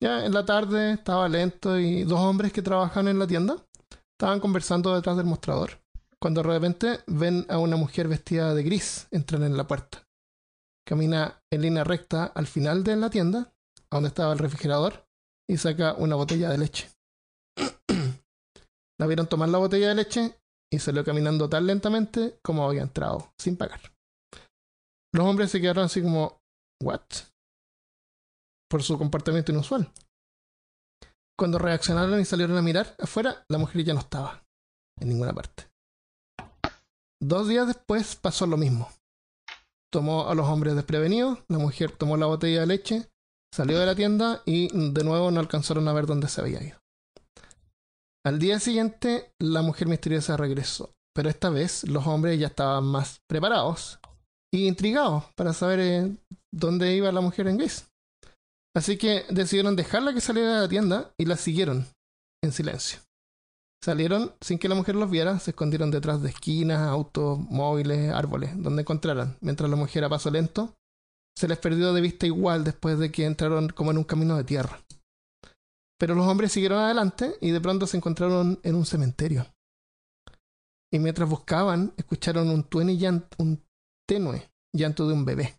Ya en la tarde estaba lento y dos hombres que trabajan en la tienda estaban conversando detrás del mostrador. Cuando de repente ven a una mujer vestida de gris entrar en la puerta. Camina en línea recta al final de la tienda, a donde estaba el refrigerador, y saca una botella de leche. la vieron tomar la botella de leche y salió caminando tan lentamente como había entrado, sin pagar. Los hombres se quedaron así como, ¿what? Por su comportamiento inusual. Cuando reaccionaron y salieron a mirar afuera, la mujer ya no estaba en ninguna parte. Dos días después pasó lo mismo. Tomó a los hombres desprevenidos, la mujer tomó la botella de leche, salió de la tienda y de nuevo no alcanzaron a ver dónde se había ido. Al día siguiente, la mujer misteriosa regresó, pero esta vez los hombres ya estaban más preparados y intrigados para saber eh, dónde iba la mujer en gris. Así que decidieron dejarla que saliera de la tienda y la siguieron en silencio. Salieron sin que la mujer los viera, se escondieron detrás de esquinas, autos, móviles, árboles, donde encontraran, mientras la mujer a paso lento se les perdió de vista igual después de que entraron como en un camino de tierra. Pero los hombres siguieron adelante y de pronto se encontraron en un cementerio. Y mientras buscaban, escucharon un, llanto, un tenue llanto de un bebé.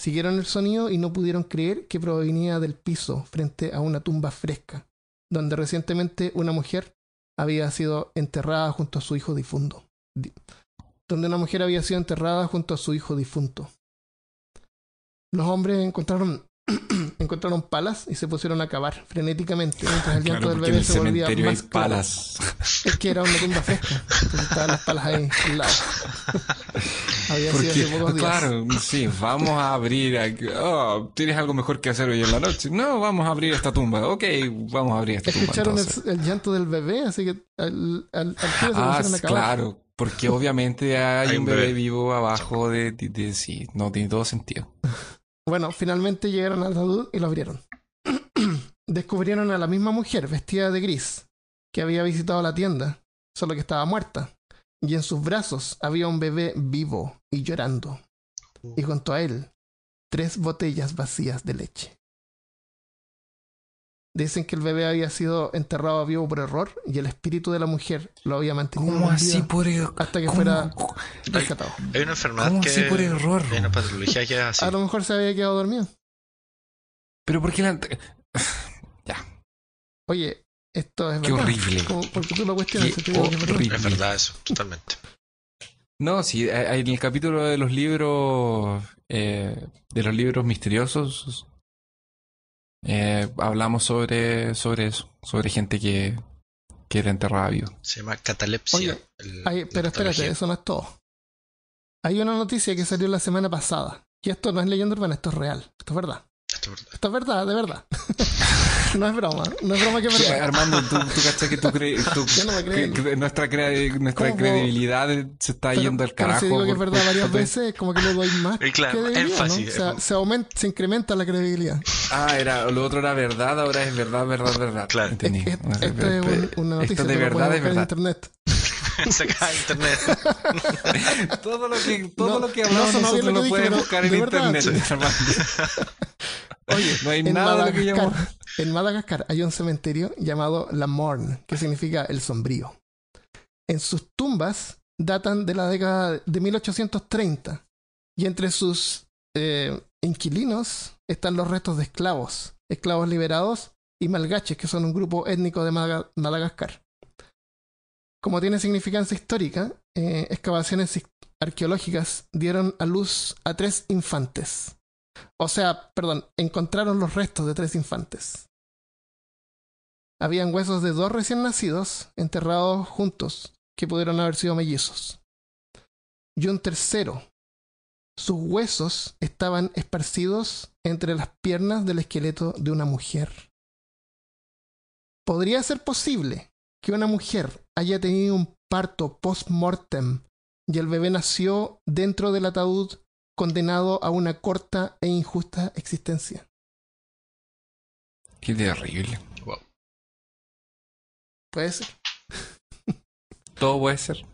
Siguieron el sonido y no pudieron creer que provenía del piso frente a una tumba fresca, donde recientemente una mujer había sido enterrada junto a su hijo difunto. Di- Donde una mujer había sido enterrada junto a su hijo difunto. Los hombres encontraron, encontraron palas y se pusieron a cavar frenéticamente mientras el llanto Claro, del bebé se volvía hay más claro. palas. Es que era una tumba fresca, entonces estaban las palas ahí al lado. había sido hace pocos días. claro, sí, vamos a abrir. aquí- Oh, ¿Tienes algo mejor que hacer hoy en la noche? No, vamos a abrir esta tumba. Ok, vamos a abrir esta tumba. Escucharon el, el llanto del bebé, así que al, al, al se Ah, pusieron a cavar. claro, porque obviamente hay, Hay un un bebé, bebé. vivo abajo de, de- de- Sí, no tiene todo sentido. Bueno, finalmente llegaron al ataúd y lo abrieron. Descubrieron a la misma mujer vestida de gris que había visitado la tienda, solo que estaba muerta. Y en sus brazos había un bebé vivo y llorando. Y junto a él, tres botellas vacías de leche. Dicen que el bebé había sido enterrado vivo por error y el espíritu de la mujer lo había mantenido ¿Cómo así por error? hasta que ¿Cómo- fuera rescatado. Hay una enfermedad ¿Cómo que. así por error? Hay una patología que es así. A lo mejor se había quedado dormido. Pero ¿por qué la... Oye, esto es Qué verdad. horrible. Como- porque tú lo cuestionas. Qué horrible. Es verdad eso, totalmente. No, sí, hay en el capítulo de los libros, eh, de los libros misteriosos, eh, hablamos sobre, sobre eso, sobre gente que, que era enterrada viva. Se llama catalepsia. Oye, el- pero espérate, eso no es todo. Hay una noticia que salió la semana pasada. Y esto no es leyenda urbana, esto es real. Esto es verdad. Esto es verdad. Esto es verdad, de verdad. no es broma. No es broma que es Sí, verdad. Armando, tú, tú cachai que tú crees, Yo no me creo. que- que nuestra, crea- nuestra credibilidad se está Pero- yendo al pero carajo. si digo que es verdad por- varias por- veces, como que le doy más Y claro, credibilidad, énfasis, ¿no? O sea, se, aumenta, se incrementa la credibilidad. Ah, era, lo otro era verdad, ahora es verdad, verdad, verdad. Claro. Entendí. Es- es- Esto es un- una noticia. Esto de lo verdad es buscar en verdad. internet. Saca de internet. Todo lo que, todo No, lo que hablamos no nosotros lo lo que puedes buscar en pero verdad. internet. Armando. Oye, No hay en nada de lo que Madagascar, en Madagascar hay un cementerio llamado La Morne, que significa el sombrío. En sus tumbas datan de la década de 1830 y entre sus eh, inquilinos están los restos de esclavos, esclavos liberados y malgaches, que son un grupo étnico de Madaga- Madagascar. Como tiene significancia histórica, eh, excavaciones arqueológicas dieron a luz a tres infantes. O sea, perdón, encontraron los restos de tres infantes. Habían huesos de dos recién nacidos enterrados juntos, que pudieron haber sido mellizos. Y un tercero. Sus huesos estaban esparcidos entre las piernas del esqueleto de una mujer. ¿Podría ser posible que una mujer haya tenido un parto post-mortem y el bebé nació dentro del ataúd condenado a una corta e injusta existencia? Qué terrible. Wow. Puede ser. Todo puede ser.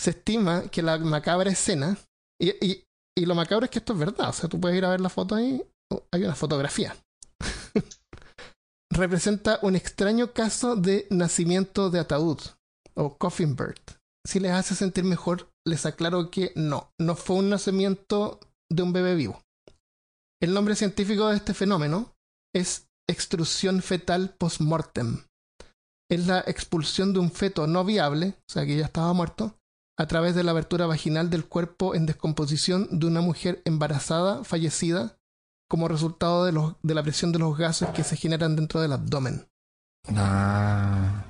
se estima que la macabra escena, y, y, y lo macabro es que esto es verdad, o sea, tú puedes ir a ver la foto ahí, oh, hay una fotografía. Representa un extraño caso de nacimiento de ataúd, o coffin birth. Si les hace sentir mejor, les aclaro que no, no fue un nacimiento de un bebé vivo. El nombre científico de este fenómeno es extrusión fetal post-mortem. Es la expulsión de un feto no viable, o sea que ya estaba muerto, a través de la abertura vaginal del cuerpo en descomposición de una mujer embarazada fallecida como resultado de, los, de la presión de los gases que se generan dentro del abdomen. Ah,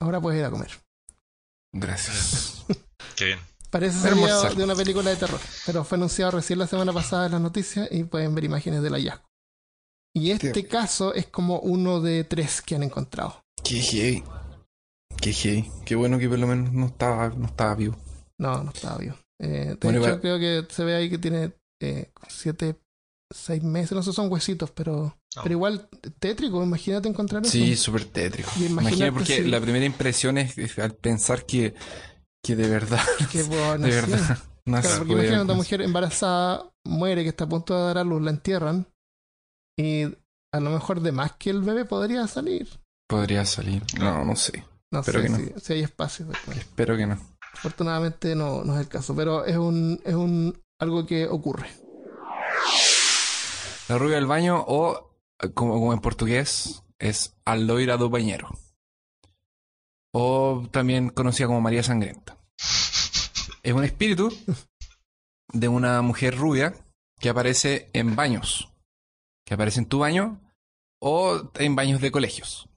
Ahora puedes ir a comer. gracias. Qué bien. Parece salido de una película de terror, pero fue anunciado recién la semana pasada en las noticias y pueden ver imágenes del hallazgo. Y este caso es como uno de tres que han encontrado. Qué heavy. Qué heavy. Qué bueno que por lo menos no estaba, no estaba vivo. No, no estaba vivo. Eh, de Bueno, hecho, creo que se ve ahí que tiene eh, siete, seis meses, no sé, son huesitos, pero, No. pero igual tétrico, imagínate encontrar eso. Sí, súper tétrico. Imagínate porque si- la primera impresión es, es al pensar que, que de verdad, bueno, de sí. verdad, no Claro, se porque imagínate una mujer embarazada, muere, que está a punto de dar a luz, la entierran y a lo mejor de más que el bebé podría salir. podría salir. No, no sé. No Espero sé que no. si, si hay espacio. Espero que no. Afortunadamente no, no es el caso, pero es un, es un algo que ocurre. La rubia del baño o, como, como en portugués, es a loira do bañero. O también conocida como María Sangrenta. Es un espíritu de una mujer rubia que aparece en baños. Que aparece en tu baño o en baños de colegios.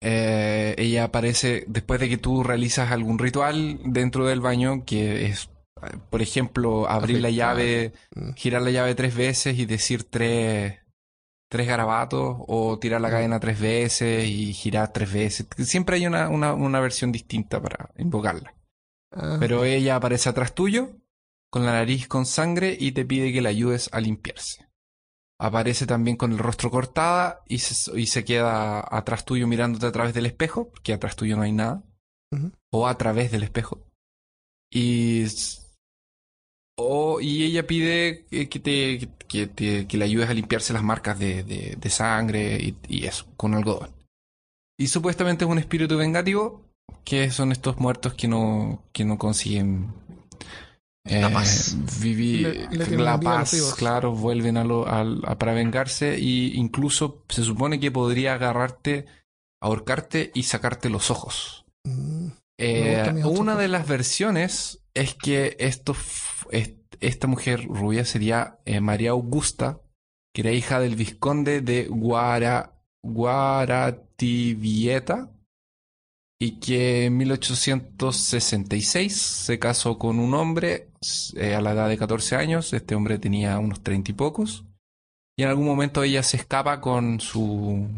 Eh, ella aparece después de que tú realizas algún ritual dentro del baño que es, por ejemplo, abrir la llave Mm. girar la llave tres veces y decir tres, tres garabatos, o tirar la cadena tres veces y girar tres veces. Siempre hay una, una, una versión distinta para invocarla. Ah, Pero ella aparece atrás tuyo, con la nariz con sangre, y te pide que le ayudes a limpiarse. Aparece también con el rostro cortada y se, y se queda atrás tuyo mirándote a través del espejo, porque atrás tuyo no hay nada. O a través del espejo. Y s- o, y ella pide que te, que, te- que le ayudes a limpiarse las marcas de, de- de sangre y, y eso, con algodón. Y supuestamente es un espíritu vengativo, que son estos muertos que no, que no consiguen La paz. vivir Le- le tienen la paz, claro, vuelven a lo, a- para vengarse y incluso se supone que podría agarrarte, ahorcarte y sacarte los ojos. mm, Eh, una de las versiones es que esto, f- es- esta mujer rubia sería eh, María Augusta, que era hija del vizconde de Guara, y que en 1866 se casó con un hombre eh, a la edad de 14 años. Este hombre tenía unos 30 y pocos. Y en algún momento ella se escapa con su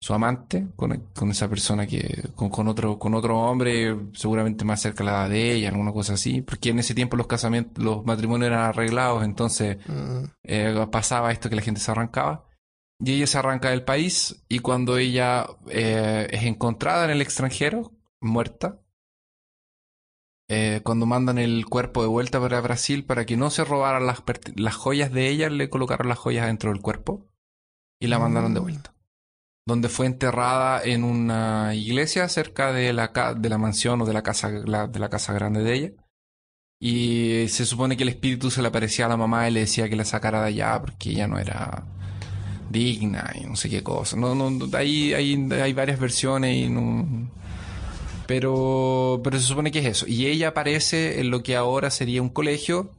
su amante, con, con esa persona que, con, con otro, con otro hombre, seguramente más cerca de la edad de ella, alguna cosa así, porque en ese tiempo los casamientos, los matrimonios eran arreglados, entonces mm, eh, pasaba esto que la gente se arrancaba. Y ella se arranca del país y cuando ella eh, es encontrada en el extranjero, muerta, eh, cuando mandan el cuerpo de vuelta para Brasil para que no se robaran las, las joyas de ella, le colocaron las joyas dentro del cuerpo y la mandaron de Mm. vuelta. Donde fue enterrada en una iglesia cerca de la, de la mansión o de la casa, de la casa grande de ella. Y se supone que el espíritu se le aparecía a la mamá y le decía que la sacara de allá porque ella no era digna y no sé qué cosa. No, no, ahí hay varias versiones y no... Pero, pero se supone que es eso. Y ella aparece en lo que ahora sería un colegio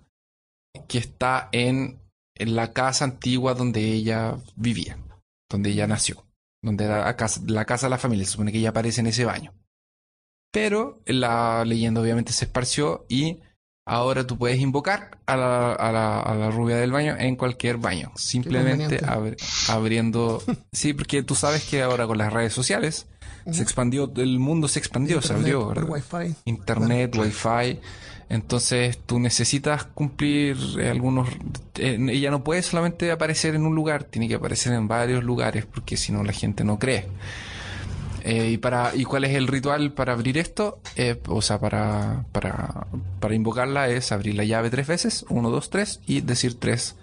que está en, en la casa antigua donde ella vivía, donde ella nació, donde era la casa, la casa de la familia. Se supone que ella aparece en ese baño. Pero la leyenda obviamente se esparció y ahora tú puedes invocar a la, a la, a la rubia del baño en cualquier baño. Simplemente abri- abriendo... Sí, porque tú sabes que ahora con las redes sociales se expandió, el mundo se expandió, se Internet, abrió, por ¿verdad? Wi-Fi. internet, wifi. Entonces tú necesitas cumplir eh, algunos... eh, ella no puede solamente aparecer en un lugar, tiene que aparecer en varios lugares porque si no la gente no cree. Eh, y, para, ¿Y cuál es el ritual para abrir esto? Eh, o sea, para, para, para invocarla es abrir la llave tres veces, uno, dos, tres, y decir tres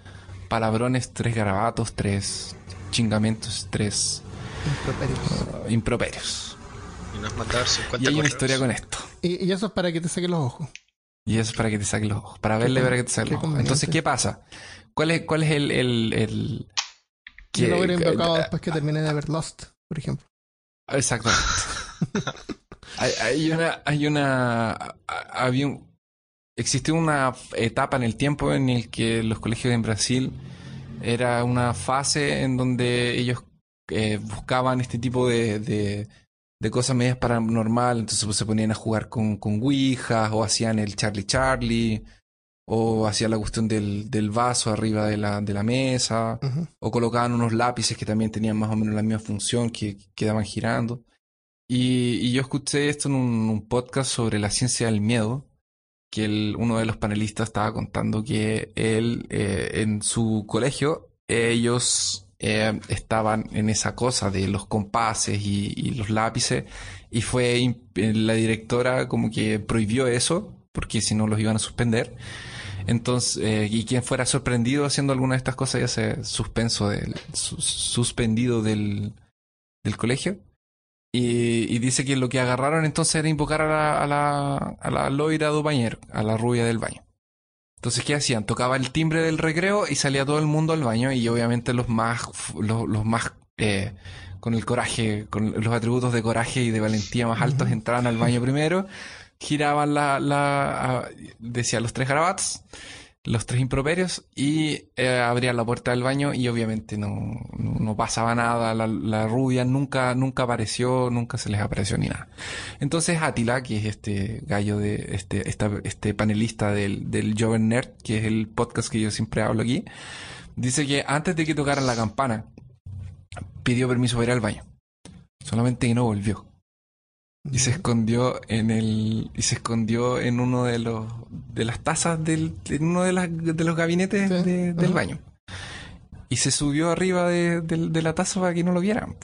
palabrones, tres garabatos, tres chingamentos, tres Improperios. uh, improperios. Y nos mandar 50 Y hay una historia con esto. Y, y eso es para que te saquen los ojos. Y eso es para que te saque los ojos. Para verle, para que te saque los ojos. Entonces, ¿qué pasa? ¿Cuál es, cuál es el... el, el Yo lo hubiera que- invocado después que termine de ver Lost, por ejemplo. Exactamente. hay, hay una... Hay una... Había un- Existió una etapa en el tiempo en el que los colegios en Brasil era una fase en donde ellos eh, buscaban este tipo de, de, de cosas medias paranormal, entonces pues, se ponían a jugar con, con Ouijas o hacían el Charlie Charlie o hacían la cuestión del, del vaso arriba de la, de la mesa o colocaban unos lápices que también tenían más o menos la misma función que que quedaban girando. Y, y yo escuché esto en un, un podcast sobre la ciencia del miedo, que el- uno de los panelistas estaba contando que él eh, en su colegio ellos eh, estaban en esa cosa de los compases y, los lápices y fue la directora como que prohibió eso porque si no los iban a suspender. Entonces, eh, y quien fuera sorprendido haciendo alguna de estas cosas ya se suspenso del, su- suspendido del, del colegio. Y, y dice que lo que agarraron entonces era invocar a la, a la, a la loira do bañero, a la rubia del baño. Entonces, ¿qué hacían? Tocaba el timbre del recreo y salía todo el mundo al baño y obviamente los más, los, los más, eh, con el coraje, con los atributos de coraje y de valentía más altos entraban al baño primero, giraban la, la, decía los tres garabatos, los tres improperios y eh, abrían la puerta del baño y obviamente no, no, pasaba nada, la, la rubia nunca, nunca apareció, nunca se les apareció ni nada. Entonces Atila, que es este gallo de este, esta- este panelista del, del Joven Nerd, que es el podcast que yo siempre hablo aquí, dice que antes de que tocaran la campana, pidió permiso para ir al baño. Solamente que no volvió. Y se escondió en el. Y se escondió en uno de los. de las tazas del. en uno de, las, de los gabinetes Sí, de- del ajá. baño. Y se subió arriba de, de- la taza para que no lo vieran.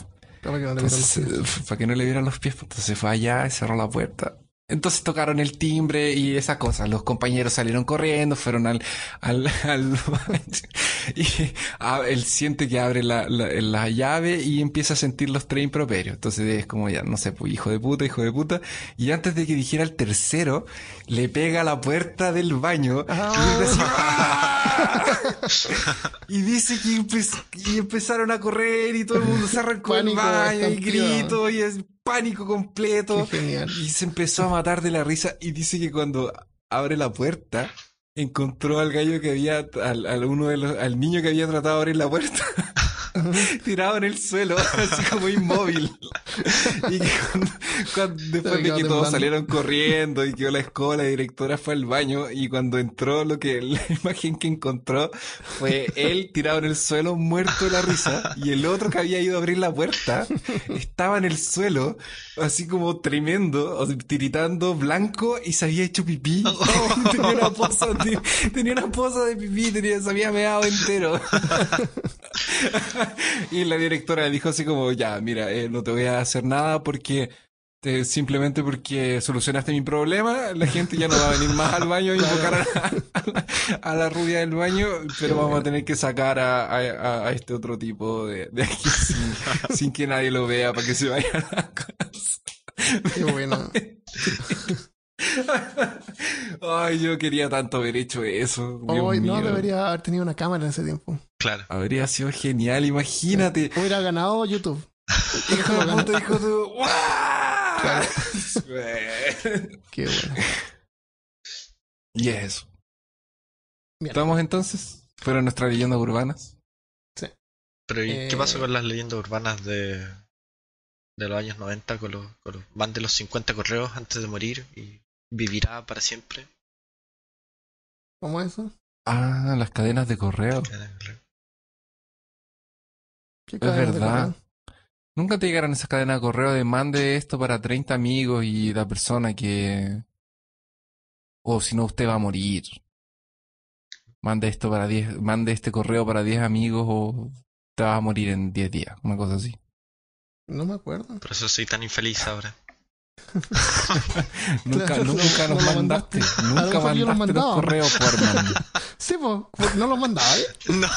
Para que no le vieran los pies. eh, para que no le vieran los pies, entonces fue allá cerró la puerta. Entonces tocaron el timbre y esas cosas. Los compañeros salieron corriendo, fueron al, al, al y ah, él siente que abre la, la, la llave y empieza a sentir los tres improperios. Entonces es como ya, no sé, pues hijo de puta, hijo de puta. Y antes de que dijera el tercero, le pega a la puerta del baño y ¡Ah! Y dice que empe- y empezaron a correr y todo el mundo se arrancó Pánico baño y grito y es pánico completo. Y se empezó a matar de la risa y dice que cuando abre la puerta encontró al gallo que había, al, al uno de los, al niño que había tratado de abrir la puerta tirado en el suelo, así como inmóvil. Y que cuando- cuando- después de que todos temblando. salieron corriendo y quedó la escoba, la directora fue al baño y cuando entró lo que la imagen que encontró fue él tirado en el suelo muerto de la risa y el otro que había ido a abrir la puerta estaba en el suelo así como tremendo, tiritando blanco y se había hecho pipí. tenía una poza, de- tenía una poza de pipí, tenía, se había meado entero. y la directora dijo así como, ya, mira, eh, no te voy a hacer nada porque te- simplemente porque solucionaste mi problema, la gente ya no va a venir más al baño a invocar a la, a la rubia del baño, pero vamos a tener que sacar a, a- a este otro tipo de, de aquí sin, sin que nadie lo vea para que se vaya a la casa. Qué bueno. Ay, yo quería tanto haber hecho eso. No mío. debería haber tenido una cámara en ese tiempo. Claro. Habría sido genial, imagínate. Hubiera ganado YouTube. Hijo de puta, hijo de... Claro. Qué bueno. y es eso. Bien. ¿Estamos entonces? ¿Fueron nuestras leyendas urbanas? Pero ¿y qué pasó Eh, con las leyendas urbanas de, de los años 90? Con los, con los- van de los 50 correos antes de morir y vivirá para siempre. ¿Cómo es eso? Ah, las cadenas de correo. ¿Qué Es cadena de verdad. Nunca te llegaron esas cadenas de correo de mande esto para 30 amigos y la persona que... O si no, usted va a morir. Mande esto para 10... Mande este correo para 10 amigos o te vas a morir en 10 días. Una cosa así. No me acuerdo. Por eso soy tan infeliz ahora. Nunca, Claro, nunca no- nos no lo mandaste. Nunca los mandaste los mandaba. correos por. Sí, pues, no lo mandaba, ¿eh? No.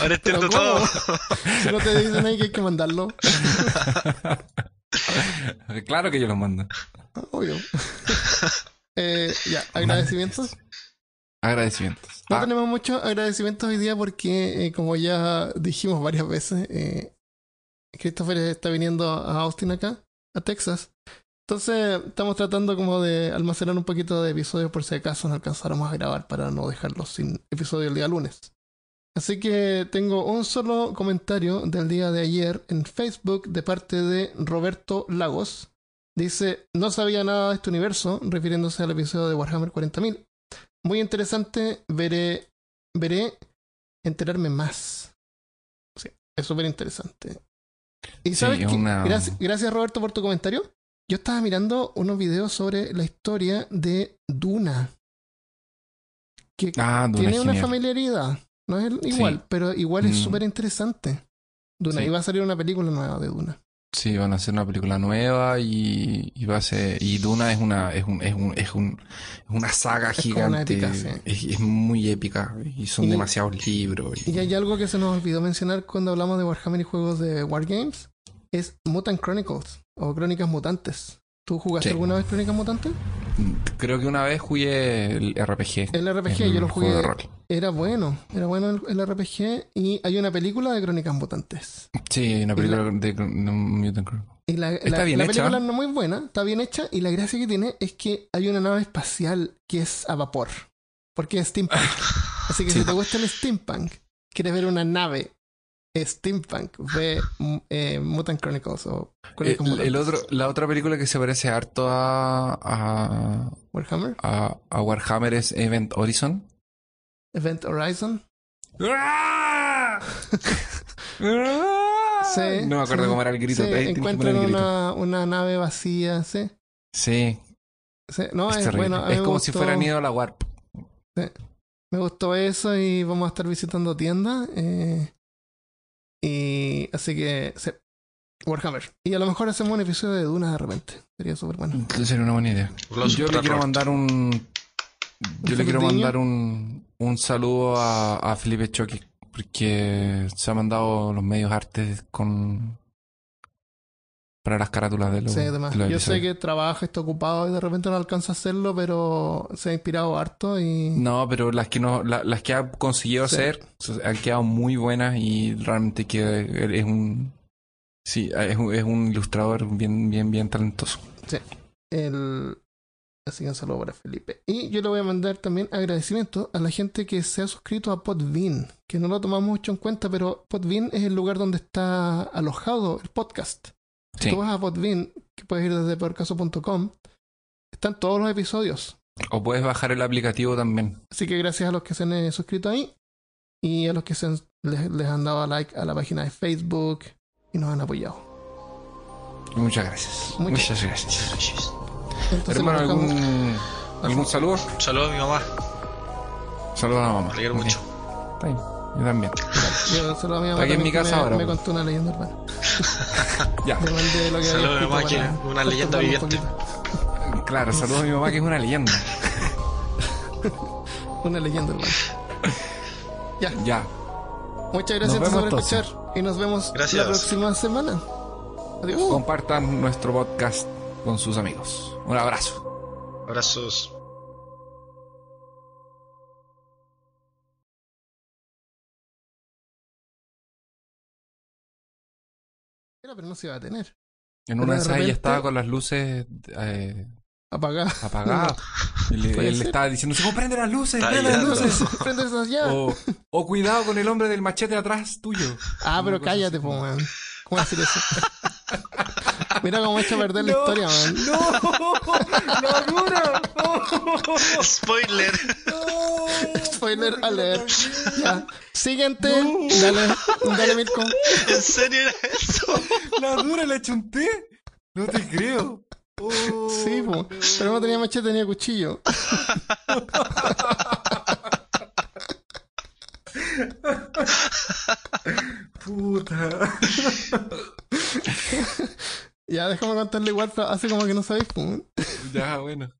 ahora entiendo ¿cómo? todo. Si no te dicen ahí que hay que mandarlo. claro que yo los mando. Obvio. Eh, ya, agradecimientos. Agradecimientos. No Ah, tenemos muchos agradecimientos hoy día porque, eh, como ya dijimos varias veces, eh, Christopher está viniendo a Austin acá, a Texas. Entonces estamos tratando como de almacenar un poquito de episodios por si acaso no alcanzáramos a grabar para no dejarlos sin episodio el día lunes. Así que tengo un solo comentario del día de ayer en Facebook de parte de Roberto Lagos. Dice, no sabía nada de este universo, refiriéndose al episodio de Warhammer 40.000. Muy interesante, veré, veré enterarme más. Sí, es súper interesante. Y sabes una- gracias, gracias Roberto por tu comentario. Yo estaba mirando unos videos sobre la historia de Duna. Que ah, Duna tiene una familiaridad. No es igual, Sí. pero igual es Mm. súper interesante. Duna, Sí. va a salir una película nueva de Duna. Sí, van a hacer una película nueva y, y va a ser y Duna es una es un es un es un es una saga Es gigante, épica, sí. es, es muy épica y son Y- demasiados libros. y- Y hay algo que se nos olvidó mencionar cuando hablamos de Warhammer y juegos de Wargames. Es Mutant Chronicles o Crónicas Mutantes. ¿Tú jugaste Sí. alguna vez Crónicas Mutantes? Creo que una vez jugué el RPG. El RPG, el yo lo jugué. Era bueno, era bueno el, el RPG y hay una película de Crónicas Mutantes. Sí, hay una película de, de Mutant. Y la, Está la- bien la hecha. película no es muy buena, está bien hecha y la gracia que tiene es que hay una nave espacial que es a vapor. Porque es steampunk. Así que Sí. si te gusta el steampunk, quieres ver una nave steampunk, ve mm, eh, Mutant Chronicles o Crónicas El, el otro, la otra película que se parece harto a, a, Warhammer, a, a Warhammer es Event Horizon. Event Horizon. Sí, no me acuerdo sí, cómo era el grito. Sí, encuentran el grito. una, una nave vacía, sí. Sí. No, es bueno. como si fueran ido a la Warp. Me gustó eso y vamos a estar visitando tiendas. eh, y así que sí, Warhammer. Y a lo mejor hacemos un episodio de Duna de repente. Sería súper bueno. Sería una buena idea. Los Yo le quiero mandar un. Yo le quiero mandar un, un saludo a, a Felipe Choque. Porque se ha mandado los medios artes con. Para las carátulas de los. Sí, además. de los Yo sé que trabaja, está ocupado y de repente no alcanza a hacerlo, pero se ha inspirado harto y. No, pero las que no, la- las que ha conseguido Sí. hacer han quedado muy buenas y realmente que es un sí, es un, es un ilustrador bien, bien, bien talentoso. el... Así que un saludo para Felipe. Y yo le voy a mandar también agradecimiento a la gente que se ha suscrito a Podbean, que no lo tomamos mucho en cuenta, pero Podbean es el lugar donde está alojado el podcast. Si Sí. tú vas a Podbean, que puedes ir desde peorcaso.com, están todos los episodios. O puedes bajar el aplicativo también. Así que gracias a los que se han eh, suscrito ahí y a los que se han- les, les han dado like a la página de Facebook y nos han apoyado. Muchas gracias. Muchas Muchas gracias. Entonces, Hermano, ¿algún, algún saludo? Saludos a mi mamá. Saludos a la mamá. Me alegro mucho. Está bien. Yo también. Yo se lo a mi mamá Está aquí en mi que casa me, ahora, me contó una leyenda urbana. Ya, mandé lo que Saludos a mi mamá, que es una leyenda un viviente. claro, saludo a mi mamá que es una leyenda. Una leyenda, hermano. Ya, Ya, muchas gracias por escuchar y nos vemos Gracias. la próxima semana. Adiós. compartan nuestro podcast con sus amigos. Un abrazo. Abrazos. Era, pero no se iba a tener. En una de esas ella estaba con las luces eh, Apagada. apagadas. Y le- Puede él le estaba diciendo, "Sí, prende las luces, prende las luces. Prende esas ya. O, o cuidado con el hombre del machete atrás tuyo. ah, pero cállate, po, man. ¿Cómo decir eso? Mira cómo he hecho perder la historia, man. ¡No! ¡La dura! Spoiler. Spoiler alert. Ya. Siguiente. Dale, dale, Mirko. ¿En serio era eso? ¡La dura le achunté! No te creo. Oh, Sí, po. Pero no tenía machete, tenía cuchillo. Puta. Ya, déjame contarle igual, hace como que no sabéis, po. Ya, bueno.